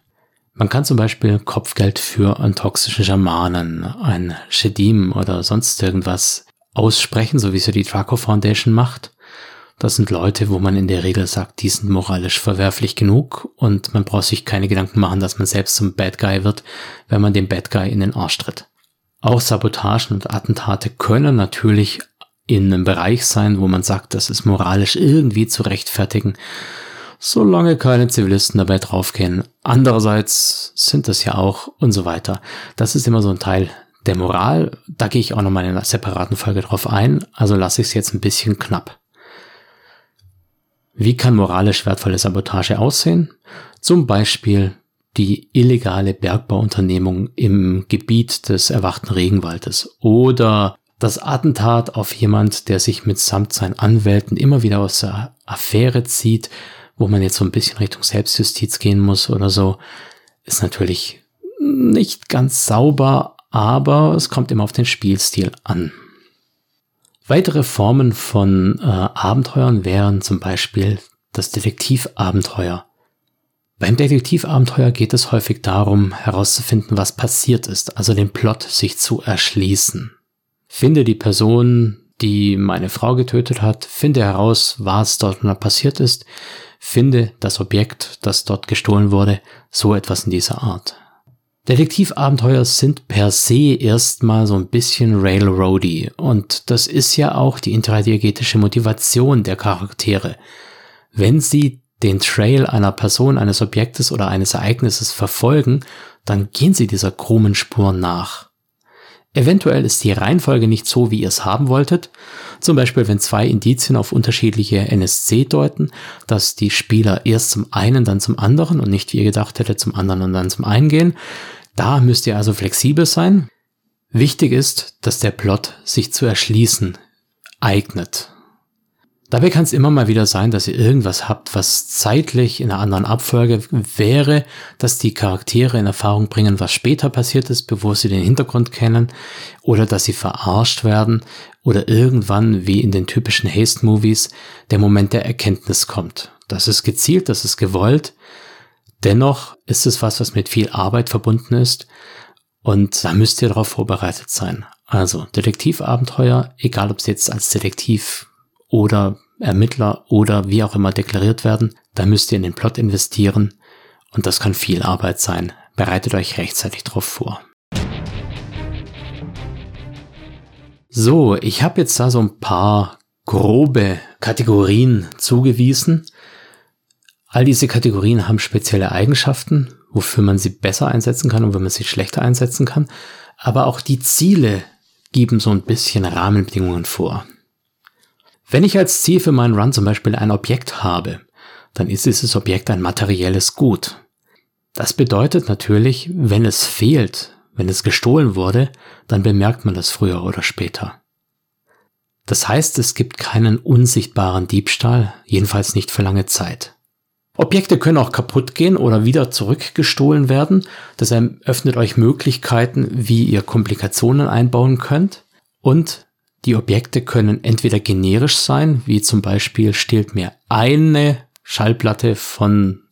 Man kann zum Beispiel Kopfgeld für einen toxischen Schamanen, ein Shedim oder sonst irgendwas aussprechen, so wie es ja die Draco Foundation macht. Das sind Leute, wo man in der Regel sagt, die sind moralisch verwerflich genug und man braucht sich keine Gedanken machen, dass man selbst zum Bad Guy wird, wenn man dem Bad Guy in den Arsch tritt. Auch Sabotagen und Attentate können natürlich in einem Bereich sein, wo man sagt, das ist moralisch irgendwie zu rechtfertigen, solange keine Zivilisten dabei draufgehen. Andererseits sind das ja auch und so weiter. Das ist immer so ein Teil der Moral. Da gehe ich auch nochmal in einer separaten Folge drauf ein, also lasse ich es jetzt ein bisschen knapp. Wie kann moralisch wertvolle Sabotage aussehen? Zum Beispiel die illegale Bergbauunternehmung im Gebiet des erwachten Regenwaldes oder das Attentat auf jemand, der sich mitsamt seinen Anwälten immer wieder aus der Affäre zieht, wo man jetzt so ein bisschen Richtung Selbstjustiz gehen muss oder so, ist natürlich nicht ganz sauber, aber es kommt immer auf den Spielstil an. Weitere Formen von äh, Abenteuern wären zum Beispiel das Detektivabenteuer. Beim Detektivabenteuer geht es häufig darum, herauszufinden, was passiert ist, also den Plot sich zu erschließen finde die Person, die meine Frau getötet hat, finde heraus, was dort passiert ist, finde das Objekt, das dort gestohlen wurde, so etwas in dieser Art. Detektivabenteuer sind per se erstmal so ein bisschen Railroady und das ist ja auch die intradiegetische Motivation der Charaktere. Wenn sie den Trail einer Person, eines Objektes oder eines Ereignisses verfolgen, dann gehen sie dieser krummen Spur nach. Eventuell ist die Reihenfolge nicht so, wie ihr es haben wolltet. Zum Beispiel, wenn zwei Indizien auf unterschiedliche NSC deuten, dass die Spieler erst zum einen, dann zum anderen und nicht wie ihr gedacht hättet, zum anderen und dann zum einen gehen. Da müsst ihr also flexibel sein. Wichtig ist, dass der Plot sich zu erschließen eignet. Dabei kann es immer mal wieder sein, dass ihr irgendwas habt, was zeitlich in einer anderen Abfolge wäre, dass die Charaktere in Erfahrung bringen, was später passiert ist, bevor sie den Hintergrund kennen, oder dass sie verarscht werden, oder irgendwann, wie in den typischen Haste-Movies, der Moment der Erkenntnis kommt. Das ist gezielt, das ist gewollt. Dennoch ist es was, was mit viel Arbeit verbunden ist, und da müsst ihr darauf vorbereitet sein. Also Detektivabenteuer, egal ob sie jetzt als Detektiv oder Ermittler oder wie auch immer deklariert werden, da müsst ihr in den Plot investieren und das kann viel Arbeit sein. Bereitet euch rechtzeitig drauf vor. So, ich habe jetzt da so ein paar grobe Kategorien zugewiesen. All diese Kategorien haben spezielle Eigenschaften, wofür man sie besser einsetzen kann und wo man sie schlechter einsetzen kann. Aber auch die Ziele geben so ein bisschen Rahmenbedingungen vor. Wenn ich als Ziel für meinen Run zum Beispiel ein Objekt habe, dann ist dieses Objekt ein materielles Gut. Das bedeutet natürlich, wenn es fehlt, wenn es gestohlen wurde, dann bemerkt man das früher oder später. Das heißt, es gibt keinen unsichtbaren Diebstahl, jedenfalls nicht für lange Zeit. Objekte können auch kaputt gehen oder wieder zurückgestohlen werden. Das eröffnet euch Möglichkeiten, wie ihr Komplikationen einbauen könnt. Und die Objekte können entweder generisch sein, wie zum Beispiel stehlt mir eine Schallplatte von,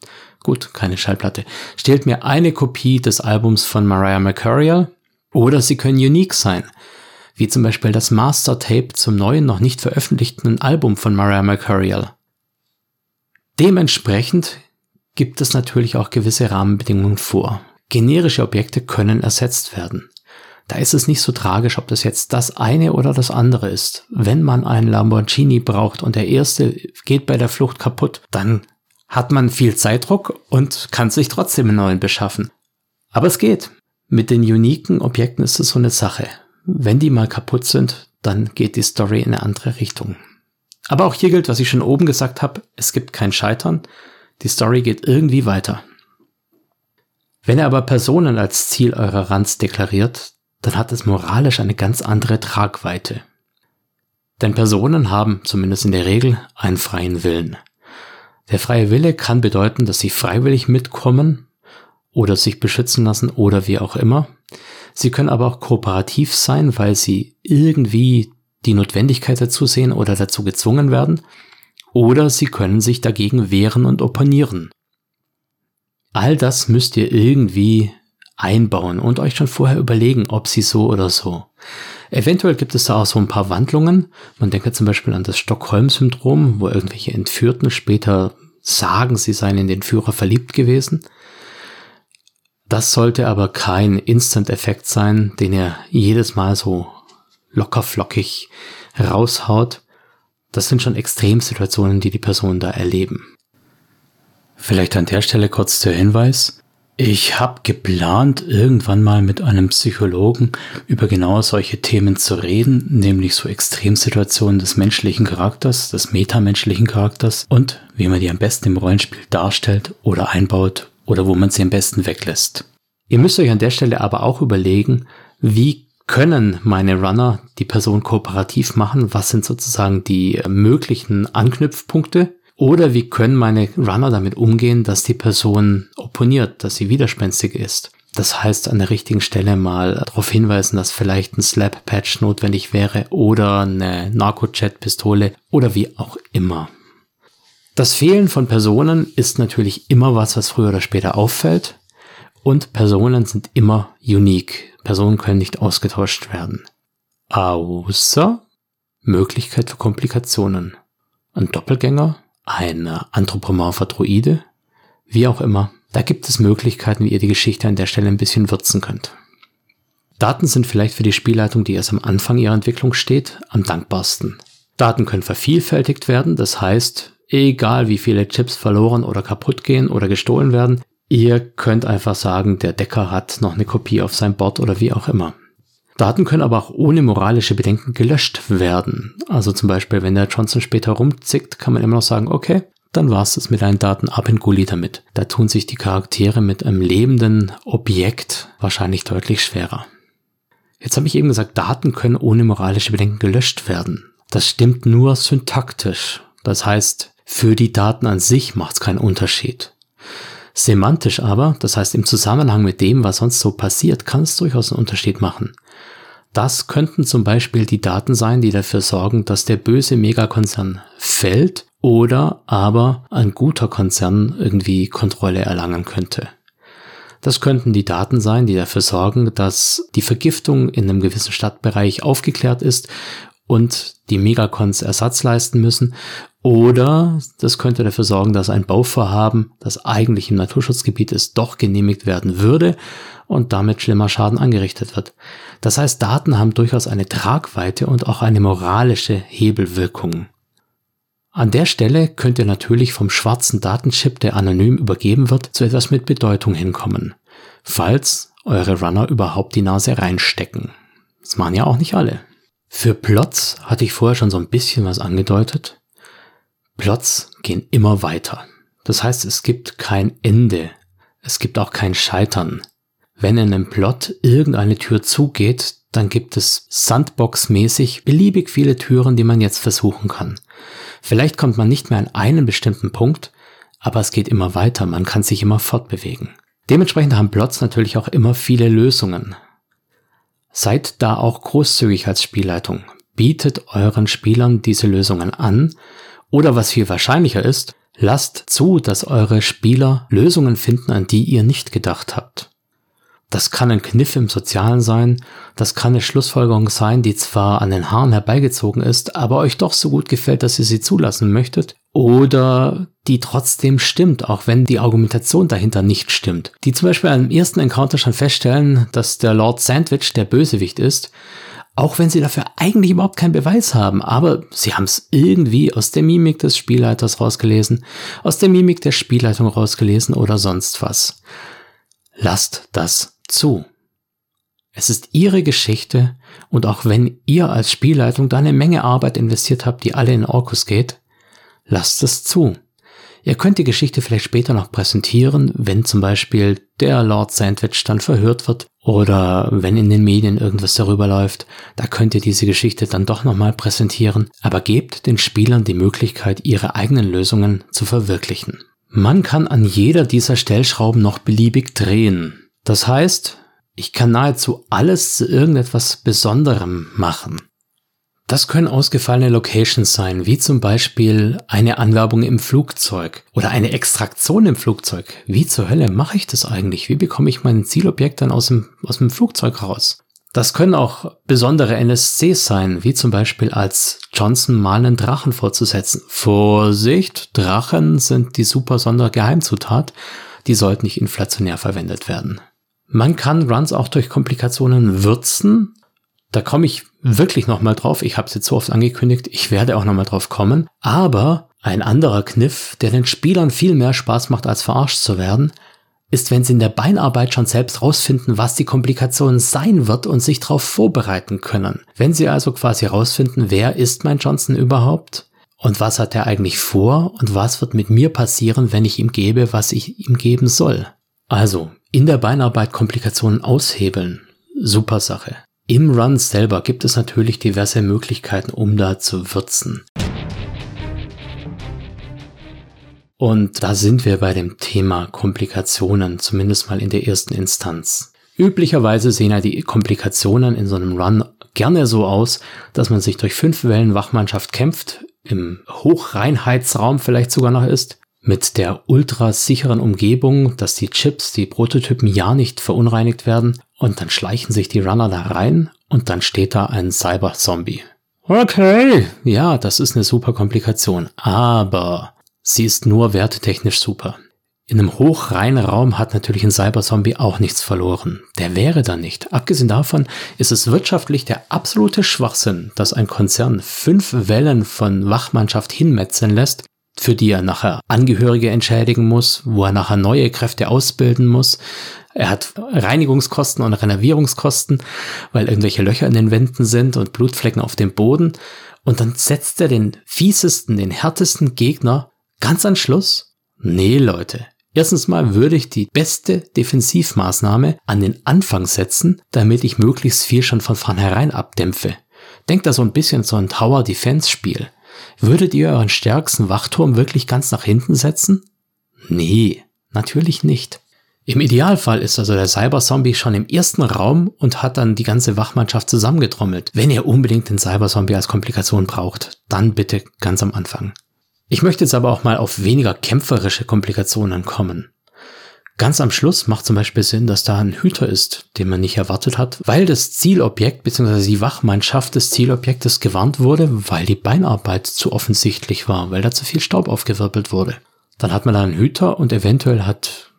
gut, keine Schallplatte, stehlt mir eine Kopie des Albums von Mariah Mercurial, oder sie können unique sein, wie zum Beispiel das Master Tape zum neuen, noch nicht veröffentlichten Album von Mariah Mercurial. Dementsprechend gibt es natürlich auch gewisse Rahmenbedingungen vor. Generische Objekte können ersetzt werden da ist es nicht so tragisch, ob das jetzt das eine oder das andere ist. Wenn man einen Lamborghini braucht und der erste geht bei der Flucht kaputt, dann hat man viel Zeitdruck und kann sich trotzdem einen neuen beschaffen. Aber es geht. Mit den uniken Objekten ist es so eine Sache. Wenn die mal kaputt sind, dann geht die Story in eine andere Richtung. Aber auch hier gilt, was ich schon oben gesagt habe, es gibt kein Scheitern. Die Story geht irgendwie weiter. Wenn ihr aber Personen als Ziel eurer Runs deklariert, dann hat es moralisch eine ganz andere Tragweite. Denn Personen haben, zumindest in der Regel, einen freien Willen. Der freie Wille kann bedeuten, dass sie freiwillig mitkommen oder sich beschützen lassen oder wie auch immer. Sie können aber auch kooperativ sein, weil sie irgendwie die Notwendigkeit dazu sehen oder dazu gezwungen werden. Oder sie können sich dagegen wehren und opponieren. All das müsst ihr irgendwie einbauen und euch schon vorher überlegen, ob sie so oder so. Eventuell gibt es da auch so ein paar Wandlungen. Man denke zum Beispiel an das Stockholm-Syndrom, wo irgendwelche Entführten später sagen, sie seien in den Führer verliebt gewesen. Das sollte aber kein Instant-Effekt sein, den er jedes Mal so lockerflockig raushaut. Das sind schon Extremsituationen, die die Personen da erleben. Vielleicht an der Stelle kurz der Hinweis. Ich habe geplant, irgendwann mal mit einem Psychologen über genau solche Themen zu reden, nämlich so Extremsituationen des menschlichen Charakters, des metamenschlichen Charakters und wie man die am besten im Rollenspiel darstellt oder einbaut oder wo man sie am besten weglässt. Ihr müsst euch an der Stelle aber auch überlegen, wie können meine Runner die Person kooperativ machen? Was sind sozusagen die möglichen Anknüpfpunkte? Oder wie können meine Runner damit umgehen, dass die Person opponiert, dass sie widerspenstig ist? Das heißt, an der richtigen Stelle mal darauf hinweisen, dass vielleicht ein Slap-Patch notwendig wäre oder eine Narco-Chat-Pistole oder wie auch immer. Das Fehlen von Personen ist natürlich immer was, was früher oder später auffällt. Und Personen sind immer unique. Personen können nicht ausgetauscht werden. Außer Möglichkeit für Komplikationen. Ein Doppelgänger ein anthropomorpher Droide, wie auch immer. Da gibt es Möglichkeiten, wie ihr die Geschichte an der Stelle ein bisschen würzen könnt. Daten sind vielleicht für die Spielleitung, die erst am Anfang ihrer Entwicklung steht, am dankbarsten. Daten können vervielfältigt werden, das heißt, egal wie viele Chips verloren oder kaputt gehen oder gestohlen werden, ihr könnt einfach sagen, der Decker hat noch eine Kopie auf seinem Board oder wie auch immer. Daten können aber auch ohne moralische Bedenken gelöscht werden. Also zum Beispiel, wenn der Johnson später rumzickt, kann man immer noch sagen, okay, dann war es das mit deinen Daten ab in Gully damit. Da tun sich die Charaktere mit einem lebenden Objekt wahrscheinlich deutlich schwerer. Jetzt habe ich eben gesagt, Daten können ohne moralische Bedenken gelöscht werden. Das stimmt nur syntaktisch. Das heißt, für die Daten an sich macht es keinen Unterschied. Semantisch aber, das heißt im Zusammenhang mit dem, was sonst so passiert, kann es durchaus einen Unterschied machen. Das könnten zum Beispiel die Daten sein, die dafür sorgen, dass der böse Megakonzern fällt oder aber ein guter Konzern irgendwie Kontrolle erlangen könnte. Das könnten die Daten sein, die dafür sorgen, dass die Vergiftung in einem gewissen Stadtbereich aufgeklärt ist und die Megacons Ersatz leisten müssen. Oder das könnte dafür sorgen, dass ein Bauvorhaben, das eigentlich im Naturschutzgebiet ist, doch genehmigt werden würde und damit schlimmer Schaden angerichtet wird. Das heißt, Daten haben durchaus eine Tragweite und auch eine moralische Hebelwirkung. An der Stelle könnt ihr natürlich vom schwarzen Datenchip, der anonym übergeben wird, zu etwas mit Bedeutung hinkommen. Falls eure Runner überhaupt die Nase reinstecken. Das machen ja auch nicht alle. Für Plots hatte ich vorher schon so ein bisschen was angedeutet. Plots gehen immer weiter. Das heißt, es gibt kein Ende. Es gibt auch kein Scheitern. Wenn in einem Plot irgendeine Tür zugeht, dann gibt es Sandbox-mäßig beliebig viele Türen, die man jetzt versuchen kann. Vielleicht kommt man nicht mehr an einen bestimmten Punkt, aber es geht immer weiter, man kann sich immer fortbewegen. Dementsprechend haben Plots natürlich auch immer viele Lösungen. Seid da auch großzügig als Spielleitung. Bietet euren Spielern diese Lösungen an oder was viel wahrscheinlicher ist, lasst zu, dass eure Spieler Lösungen finden, an die ihr nicht gedacht habt. Das kann ein Kniff im Sozialen sein, das kann eine Schlussfolgerung sein, die zwar an den Haaren herbeigezogen ist, aber euch doch so gut gefällt, dass ihr sie zulassen möchtet, oder die trotzdem stimmt, auch wenn die Argumentation dahinter nicht stimmt. Die zum Beispiel am ersten Encounter schon feststellen, dass der Lord Sandwich der Bösewicht ist, auch wenn sie dafür eigentlich überhaupt keinen Beweis haben, aber sie haben es irgendwie aus der Mimik des Spielleiters rausgelesen, aus der Mimik der Spielleitung rausgelesen oder sonst was. Lasst das zu. Es ist ihre Geschichte und auch wenn ihr als Spielleitung da eine Menge Arbeit investiert habt, die alle in Orkus geht, lasst es zu. Ihr könnt die Geschichte vielleicht später noch präsentieren, wenn zum Beispiel der Lord Sandwich dann verhört wird oder wenn in den Medien irgendwas darüber läuft, da könnt ihr diese Geschichte dann doch nochmal präsentieren, aber gebt den Spielern die Möglichkeit, ihre eigenen Lösungen zu verwirklichen. Man kann an jeder dieser Stellschrauben noch beliebig drehen. Das heißt, ich kann nahezu alles zu irgendetwas Besonderem machen. Das können ausgefallene Locations sein, wie zum Beispiel eine Anwerbung im Flugzeug oder eine Extraktion im Flugzeug. Wie zur Hölle mache ich das eigentlich? Wie bekomme ich mein Zielobjekt dann aus dem, aus dem Flugzeug raus? Das können auch besondere NSCs sein, wie zum Beispiel als Johnson mal einen Drachen vorzusetzen. Vorsicht, Drachen sind die super Sondergeheimzutat. Die sollten nicht inflationär verwendet werden. Man kann Runs auch durch Komplikationen würzen. Da komme ich wirklich nochmal drauf. Ich habe es jetzt so oft angekündigt. Ich werde auch nochmal drauf kommen. Aber ein anderer Kniff, der den Spielern viel mehr Spaß macht, als verarscht zu werden, ist, wenn sie in der Beinarbeit schon selbst rausfinden, was die Komplikation sein wird und sich darauf vorbereiten können. Wenn sie also quasi rausfinden, wer ist mein Johnson überhaupt? Und was hat er eigentlich vor? Und was wird mit mir passieren, wenn ich ihm gebe, was ich ihm geben soll? Also, in der Beinarbeit Komplikationen aushebeln. Super Sache. Im Run selber gibt es natürlich diverse Möglichkeiten, um da zu würzen. Und da sind wir bei dem Thema Komplikationen, zumindest mal in der ersten Instanz. Üblicherweise sehen ja die Komplikationen in so einem Run gerne so aus, dass man sich durch fünf Wellen Wachmannschaft kämpft, im Hochreinheitsraum vielleicht sogar noch ist, mit der ultra sicheren Umgebung, dass die Chips, die Prototypen ja nicht verunreinigt werden und dann schleichen sich die Runner da rein und dann steht da ein Cyber-Zombie. Okay, ja, das ist eine super Komplikation, aber sie ist nur wertetechnisch super. In einem hochreinen Raum hat natürlich ein Cyber-Zombie auch nichts verloren. Der wäre da nicht. Abgesehen davon ist es wirtschaftlich der absolute Schwachsinn, dass ein Konzern fünf Wellen von Wachmannschaft hinmetzeln lässt, für die er nachher Angehörige entschädigen muss, wo er nachher neue Kräfte ausbilden muss. Er hat Reinigungskosten und Renovierungskosten, weil irgendwelche Löcher in den Wänden sind und Blutflecken auf dem Boden. Und dann setzt er den fiesesten, den härtesten Gegner ganz an Schluss? Nee, Leute. Erstens mal würde ich die beste Defensivmaßnahme an den Anfang setzen, damit ich möglichst viel schon von vornherein abdämpfe. Denkt da so ein bisschen so ein Tower Defense Spiel. Würdet ihr euren stärksten Wachturm wirklich ganz nach hinten setzen? Nee, natürlich nicht. Im Idealfall ist also der Cyberzombie schon im ersten Raum und hat dann die ganze Wachmannschaft zusammengetrommelt. Wenn ihr unbedingt den Cyberzombie als Komplikation braucht, dann bitte ganz am Anfang. Ich möchte jetzt aber auch mal auf weniger kämpferische Komplikationen kommen. Ganz am Schluss macht zum Beispiel Sinn, dass da ein Hüter ist, den man nicht erwartet hat, weil das Zielobjekt bzw. die Wachmannschaft des Zielobjektes gewarnt wurde, weil die Beinarbeit zu offensichtlich war, weil da zu viel Staub aufgewirbelt wurde. Dann hat man da einen Hüter und eventuell hat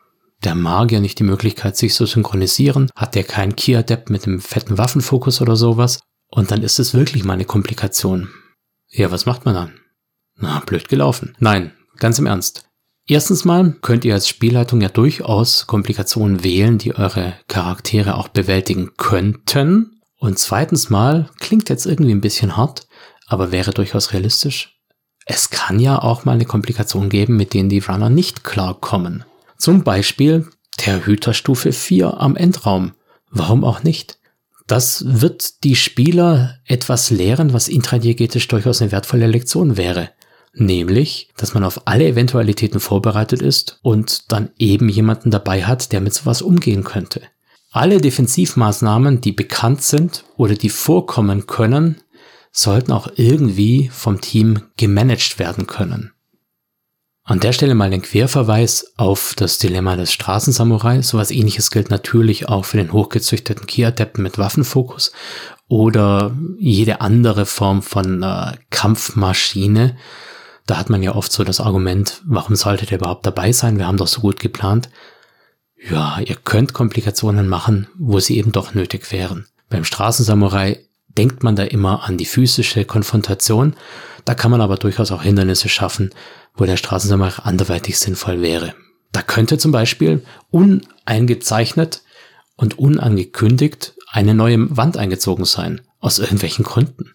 der Magier nicht die Möglichkeit, sich zu synchronisieren, hat der keinen Key-Adept mit einem fetten Waffenfokus oder sowas. Und dann ist es wirklich mal eine Komplikation. Ja, was macht man dann? Na, blöd gelaufen. Nein, ganz im Ernst. Erstens mal könnt ihr als Spielleitung ja durchaus Komplikationen wählen, die eure Charaktere auch bewältigen könnten. Und zweitens mal, klingt jetzt irgendwie ein bisschen hart, aber wäre durchaus realistisch. Es kann ja auch mal eine Komplikation geben, mit denen die Runner nicht klarkommen. Zum Beispiel der Hüterstufe 4 am Endraum. Warum auch nicht? Das wird die Spieler etwas lehren, was intradiegetisch durchaus eine wertvolle Lektion wäre. Nämlich, dass man auf alle Eventualitäten vorbereitet ist und dann eben jemanden dabei hat, der mit sowas umgehen könnte. Alle Defensivmaßnahmen, die bekannt sind oder die vorkommen können, sollten auch irgendwie vom Team gemanagt werden können. An der Stelle mal den Querverweis auf das Dilemma des Straßensamurai. Sowas ähnliches gilt natürlich auch für den hochgezüchteten Ki-Adepten mit Waffenfokus oder jede andere Form von äh, Kampfmaschine, da hat man ja oft so das Argument, warum solltet ihr überhaupt dabei sein? Wir haben doch so gut geplant. Ja, ihr könnt Komplikationen machen, wo sie eben doch nötig wären. Beim Straßensamurai denkt man da immer an die physische Konfrontation. Da kann man aber durchaus auch Hindernisse schaffen, wo der Straßensamurai anderweitig sinnvoll wäre. Da könnte zum Beispiel uneingezeichnet und unangekündigt eine neue Wand eingezogen sein, aus irgendwelchen Gründen.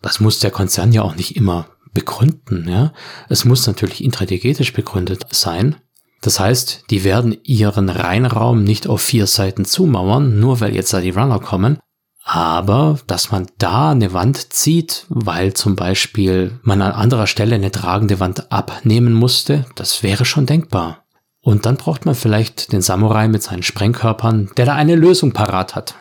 Das muss der Konzern ja auch nicht immer begründen. Ja? Es muss natürlich intradigetisch begründet sein. Das heißt, die werden ihren Reinraum nicht auf vier Seiten zumauern, nur weil jetzt da die Runner kommen. Aber, dass man da eine Wand zieht, weil zum Beispiel man an anderer Stelle eine tragende Wand abnehmen musste, das wäre schon denkbar. Und dann braucht man vielleicht den Samurai mit seinen Sprengkörpern, der da eine Lösung parat hat.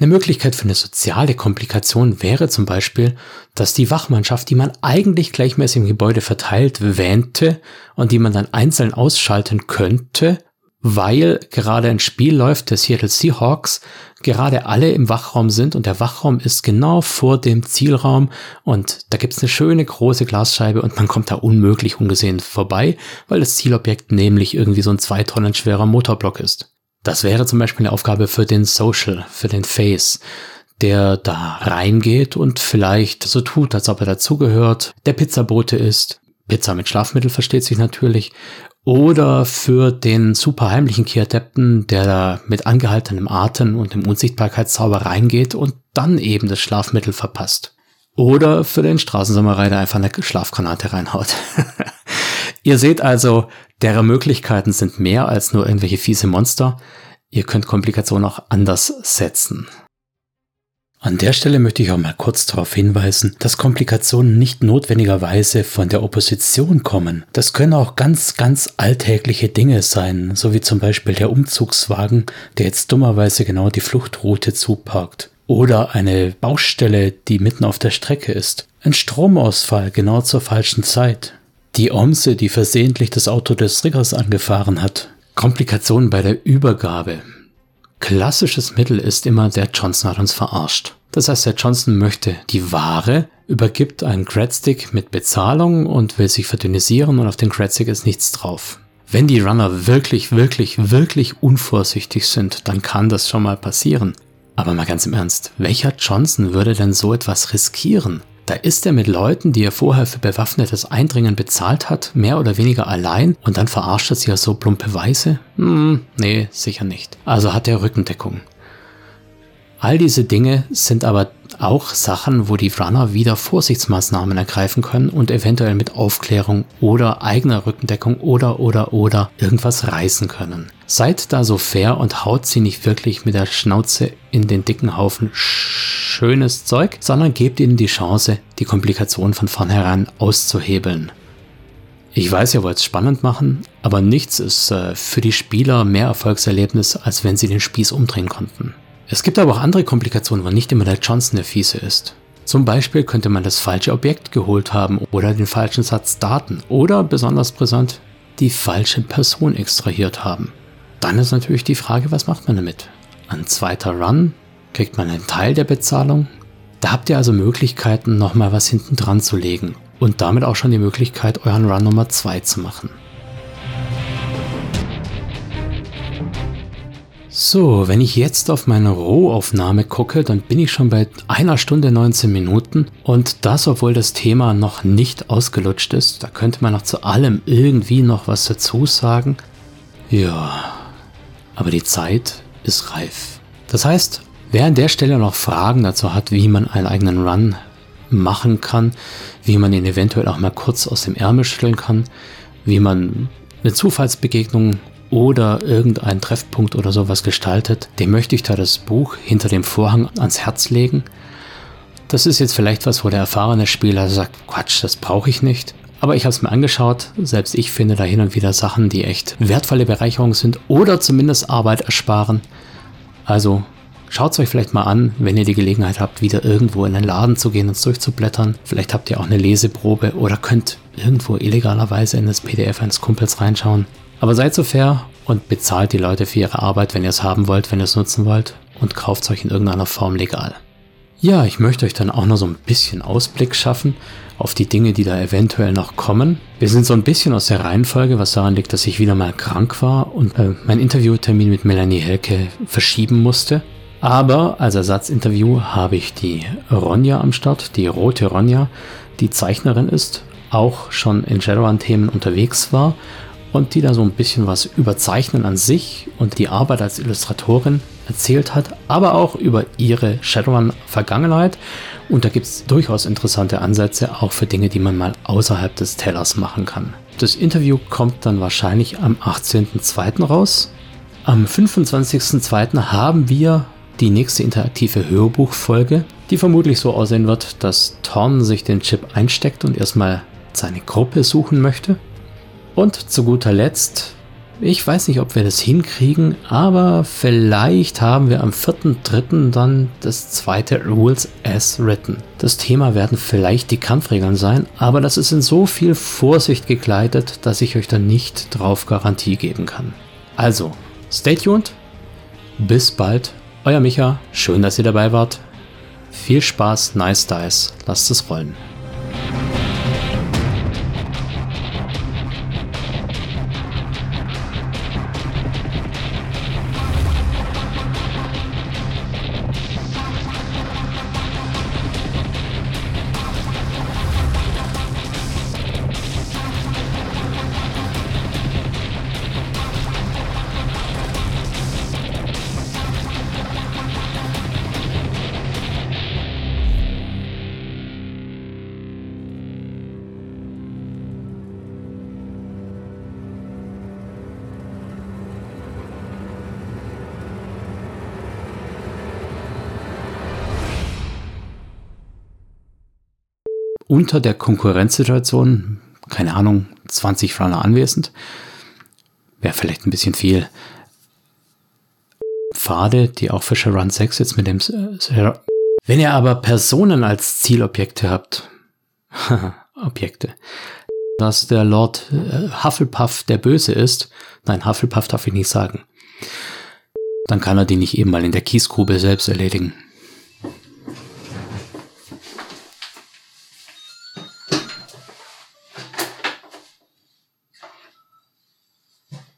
Eine Möglichkeit für eine soziale Komplikation wäre zum Beispiel, dass die Wachmannschaft, die man eigentlich gleichmäßig im Gebäude verteilt wähnte und die man dann einzeln ausschalten könnte, weil gerade ein Spiel läuft der Seattle Seahawks, gerade alle im Wachraum sind und der Wachraum ist genau vor dem Zielraum und da gibt's eine schöne große Glasscheibe und man kommt da unmöglich ungesehen vorbei, weil das Zielobjekt nämlich irgendwie so ein zwei Tonnen schwerer Motorblock ist. Das wäre zum Beispiel eine Aufgabe für den Social, für den Face, der da reingeht und vielleicht so tut, als ob er dazugehört, der Pizzabote ist. Pizza mit Schlafmittel versteht sich natürlich. Oder für den super heimlichen Kiadepten, der da mit angehaltenem Atem und dem Unsichtbarkeitszauber reingeht und dann eben das Schlafmittel verpasst. Oder für den Straßensamurai, der einfach eine Schlafgranate reinhaut. [laughs] Ihr seht also, deren Möglichkeiten sind mehr als nur irgendwelche fiese Monster. Ihr könnt Komplikationen auch anders setzen. An der Stelle möchte ich auch mal kurz darauf hinweisen, dass Komplikationen nicht notwendigerweise von der Opposition kommen. Das können auch ganz, ganz alltägliche Dinge sein, so wie zum Beispiel der Umzugswagen, der jetzt dummerweise genau die Fluchtroute zuparkt. Oder eine Baustelle, die mitten auf der Strecke ist. Ein Stromausfall genau zur falschen Zeit. Die Omse, die versehentlich das Auto des Riggers angefahren hat. Komplikationen bei der Übergabe. Klassisches Mittel ist immer, der Johnson hat uns verarscht. Das heißt, der Johnson möchte die Ware, übergibt einen Gradstick mit Bezahlung und will sich verdünnisieren und auf den Gradstick ist nichts drauf. Wenn die Runner wirklich, wirklich, wirklich unvorsichtig sind, dann kann das schon mal passieren. Aber mal ganz im Ernst, welcher Johnson würde denn so etwas riskieren? Da ist er mit Leuten, die er vorher für bewaffnetes Eindringen bezahlt hat, mehr oder weniger allein und dann verarscht er sie ja so plumpe Weise? Hm, nee, sicher nicht. Also hat er Rückendeckung. All diese Dinge sind aber auch Sachen, wo die Runner wieder Vorsichtsmaßnahmen ergreifen können und eventuell mit Aufklärung oder eigener Rückendeckung oder oder oder irgendwas reißen können. Seid da so fair und haut sie nicht wirklich mit der Schnauze in den dicken Haufen schönes Zeug, sondern gebt ihnen die Chance, die Komplikationen von vornherein auszuhebeln. Ich weiß, ihr wollt es spannend machen, aber nichts ist äh, für die Spieler mehr Erfolgserlebnis, als wenn sie den Spieß umdrehen konnten. Es gibt aber auch andere Komplikationen, wo nicht immer der Johnson der Fiese ist. Zum Beispiel könnte man das falsche Objekt geholt haben oder den falschen Satz Daten oder besonders brisant die falsche Person extrahiert haben. Dann ist natürlich die Frage, was macht man damit? Ein zweiter Run? Kriegt man einen Teil der Bezahlung? Da habt ihr also Möglichkeiten, nochmal was hinten dran zu legen und damit auch schon die Möglichkeit, euren Run Nummer 2 zu machen. So, wenn ich jetzt auf meine Rohaufnahme gucke, dann bin ich schon bei einer Stunde 19 Minuten und das, obwohl das Thema noch nicht ausgelutscht ist. Da könnte man noch zu allem irgendwie noch was dazu sagen. Ja, aber die Zeit ist reif. Das heißt, wer an der Stelle noch Fragen dazu hat, wie man einen eigenen Run machen kann, wie man ihn eventuell auch mal kurz aus dem Ärmel schütteln kann, wie man eine Zufallsbegegnung oder irgendeinen Treffpunkt oder sowas gestaltet, dem möchte ich da das Buch hinter dem Vorhang ans Herz legen. Das ist jetzt vielleicht was, wo der erfahrene Spieler sagt, Quatsch, das brauche ich nicht. Aber ich habe es mir angeschaut, selbst ich finde da hin und wieder Sachen, die echt wertvolle Bereicherung sind oder zumindest Arbeit ersparen. Also schaut es euch vielleicht mal an, wenn ihr die Gelegenheit habt, wieder irgendwo in den Laden zu gehen und es durchzublättern. Vielleicht habt ihr auch eine Leseprobe oder könnt irgendwo illegalerweise in das PDF eines Kumpels reinschauen. Aber seid so fair und bezahlt die Leute für ihre Arbeit, wenn ihr es haben wollt, wenn ihr es nutzen wollt und kauft es euch in irgendeiner Form legal. Ja, ich möchte euch dann auch noch so ein bisschen Ausblick schaffen auf die Dinge, die da eventuell noch kommen. Wir sind so ein bisschen aus der Reihenfolge, was daran liegt, dass ich wieder mal krank war und äh, mein Interviewtermin mit Melanie Helke verschieben musste. Aber als Ersatzinterview habe ich die Ronja am Start, die rote Ronja, die Zeichnerin ist, auch schon in Shadowrun-Themen unterwegs war und die da so ein bisschen was über Zeichnen an sich und die Arbeit als Illustratorin erzählt hat, aber auch über ihre Shadowrun-Vergangenheit. Und da gibt es durchaus interessante Ansätze, auch für Dinge, die man mal außerhalb des Tellers machen kann. Das Interview kommt dann wahrscheinlich am 18.02. raus. Am 25.02. haben wir die nächste interaktive Hörbuchfolge, die vermutlich so aussehen wird, dass Thorn sich den Chip einsteckt und erstmal seine Gruppe suchen möchte. Und zu guter Letzt, ich weiß nicht, ob wir das hinkriegen, aber vielleicht haben wir am 4.3. dann das zweite Rules as Written. Das Thema werden vielleicht die Kampfregeln sein, aber das ist in so viel Vorsicht gekleidet, dass ich euch da nicht drauf Garantie geben kann. Also, stay tuned. Bis bald. Euer Micha. Schön, dass ihr dabei wart. Viel Spaß, nice dice. Lasst es rollen. Unter der Konkurrenzsituation, keine Ahnung, 20 Runner anwesend, wäre vielleicht ein bisschen viel. Pfade, die auch Fischer Run 6 jetzt mit dem... Wenn ihr aber Personen als Zielobjekte habt, [laughs] Objekte, dass der Lord äh, Hufflepuff der Böse ist, nein, Hufflepuff darf ich nicht sagen, dann kann er die nicht eben mal in der Kiesgrube selbst erledigen.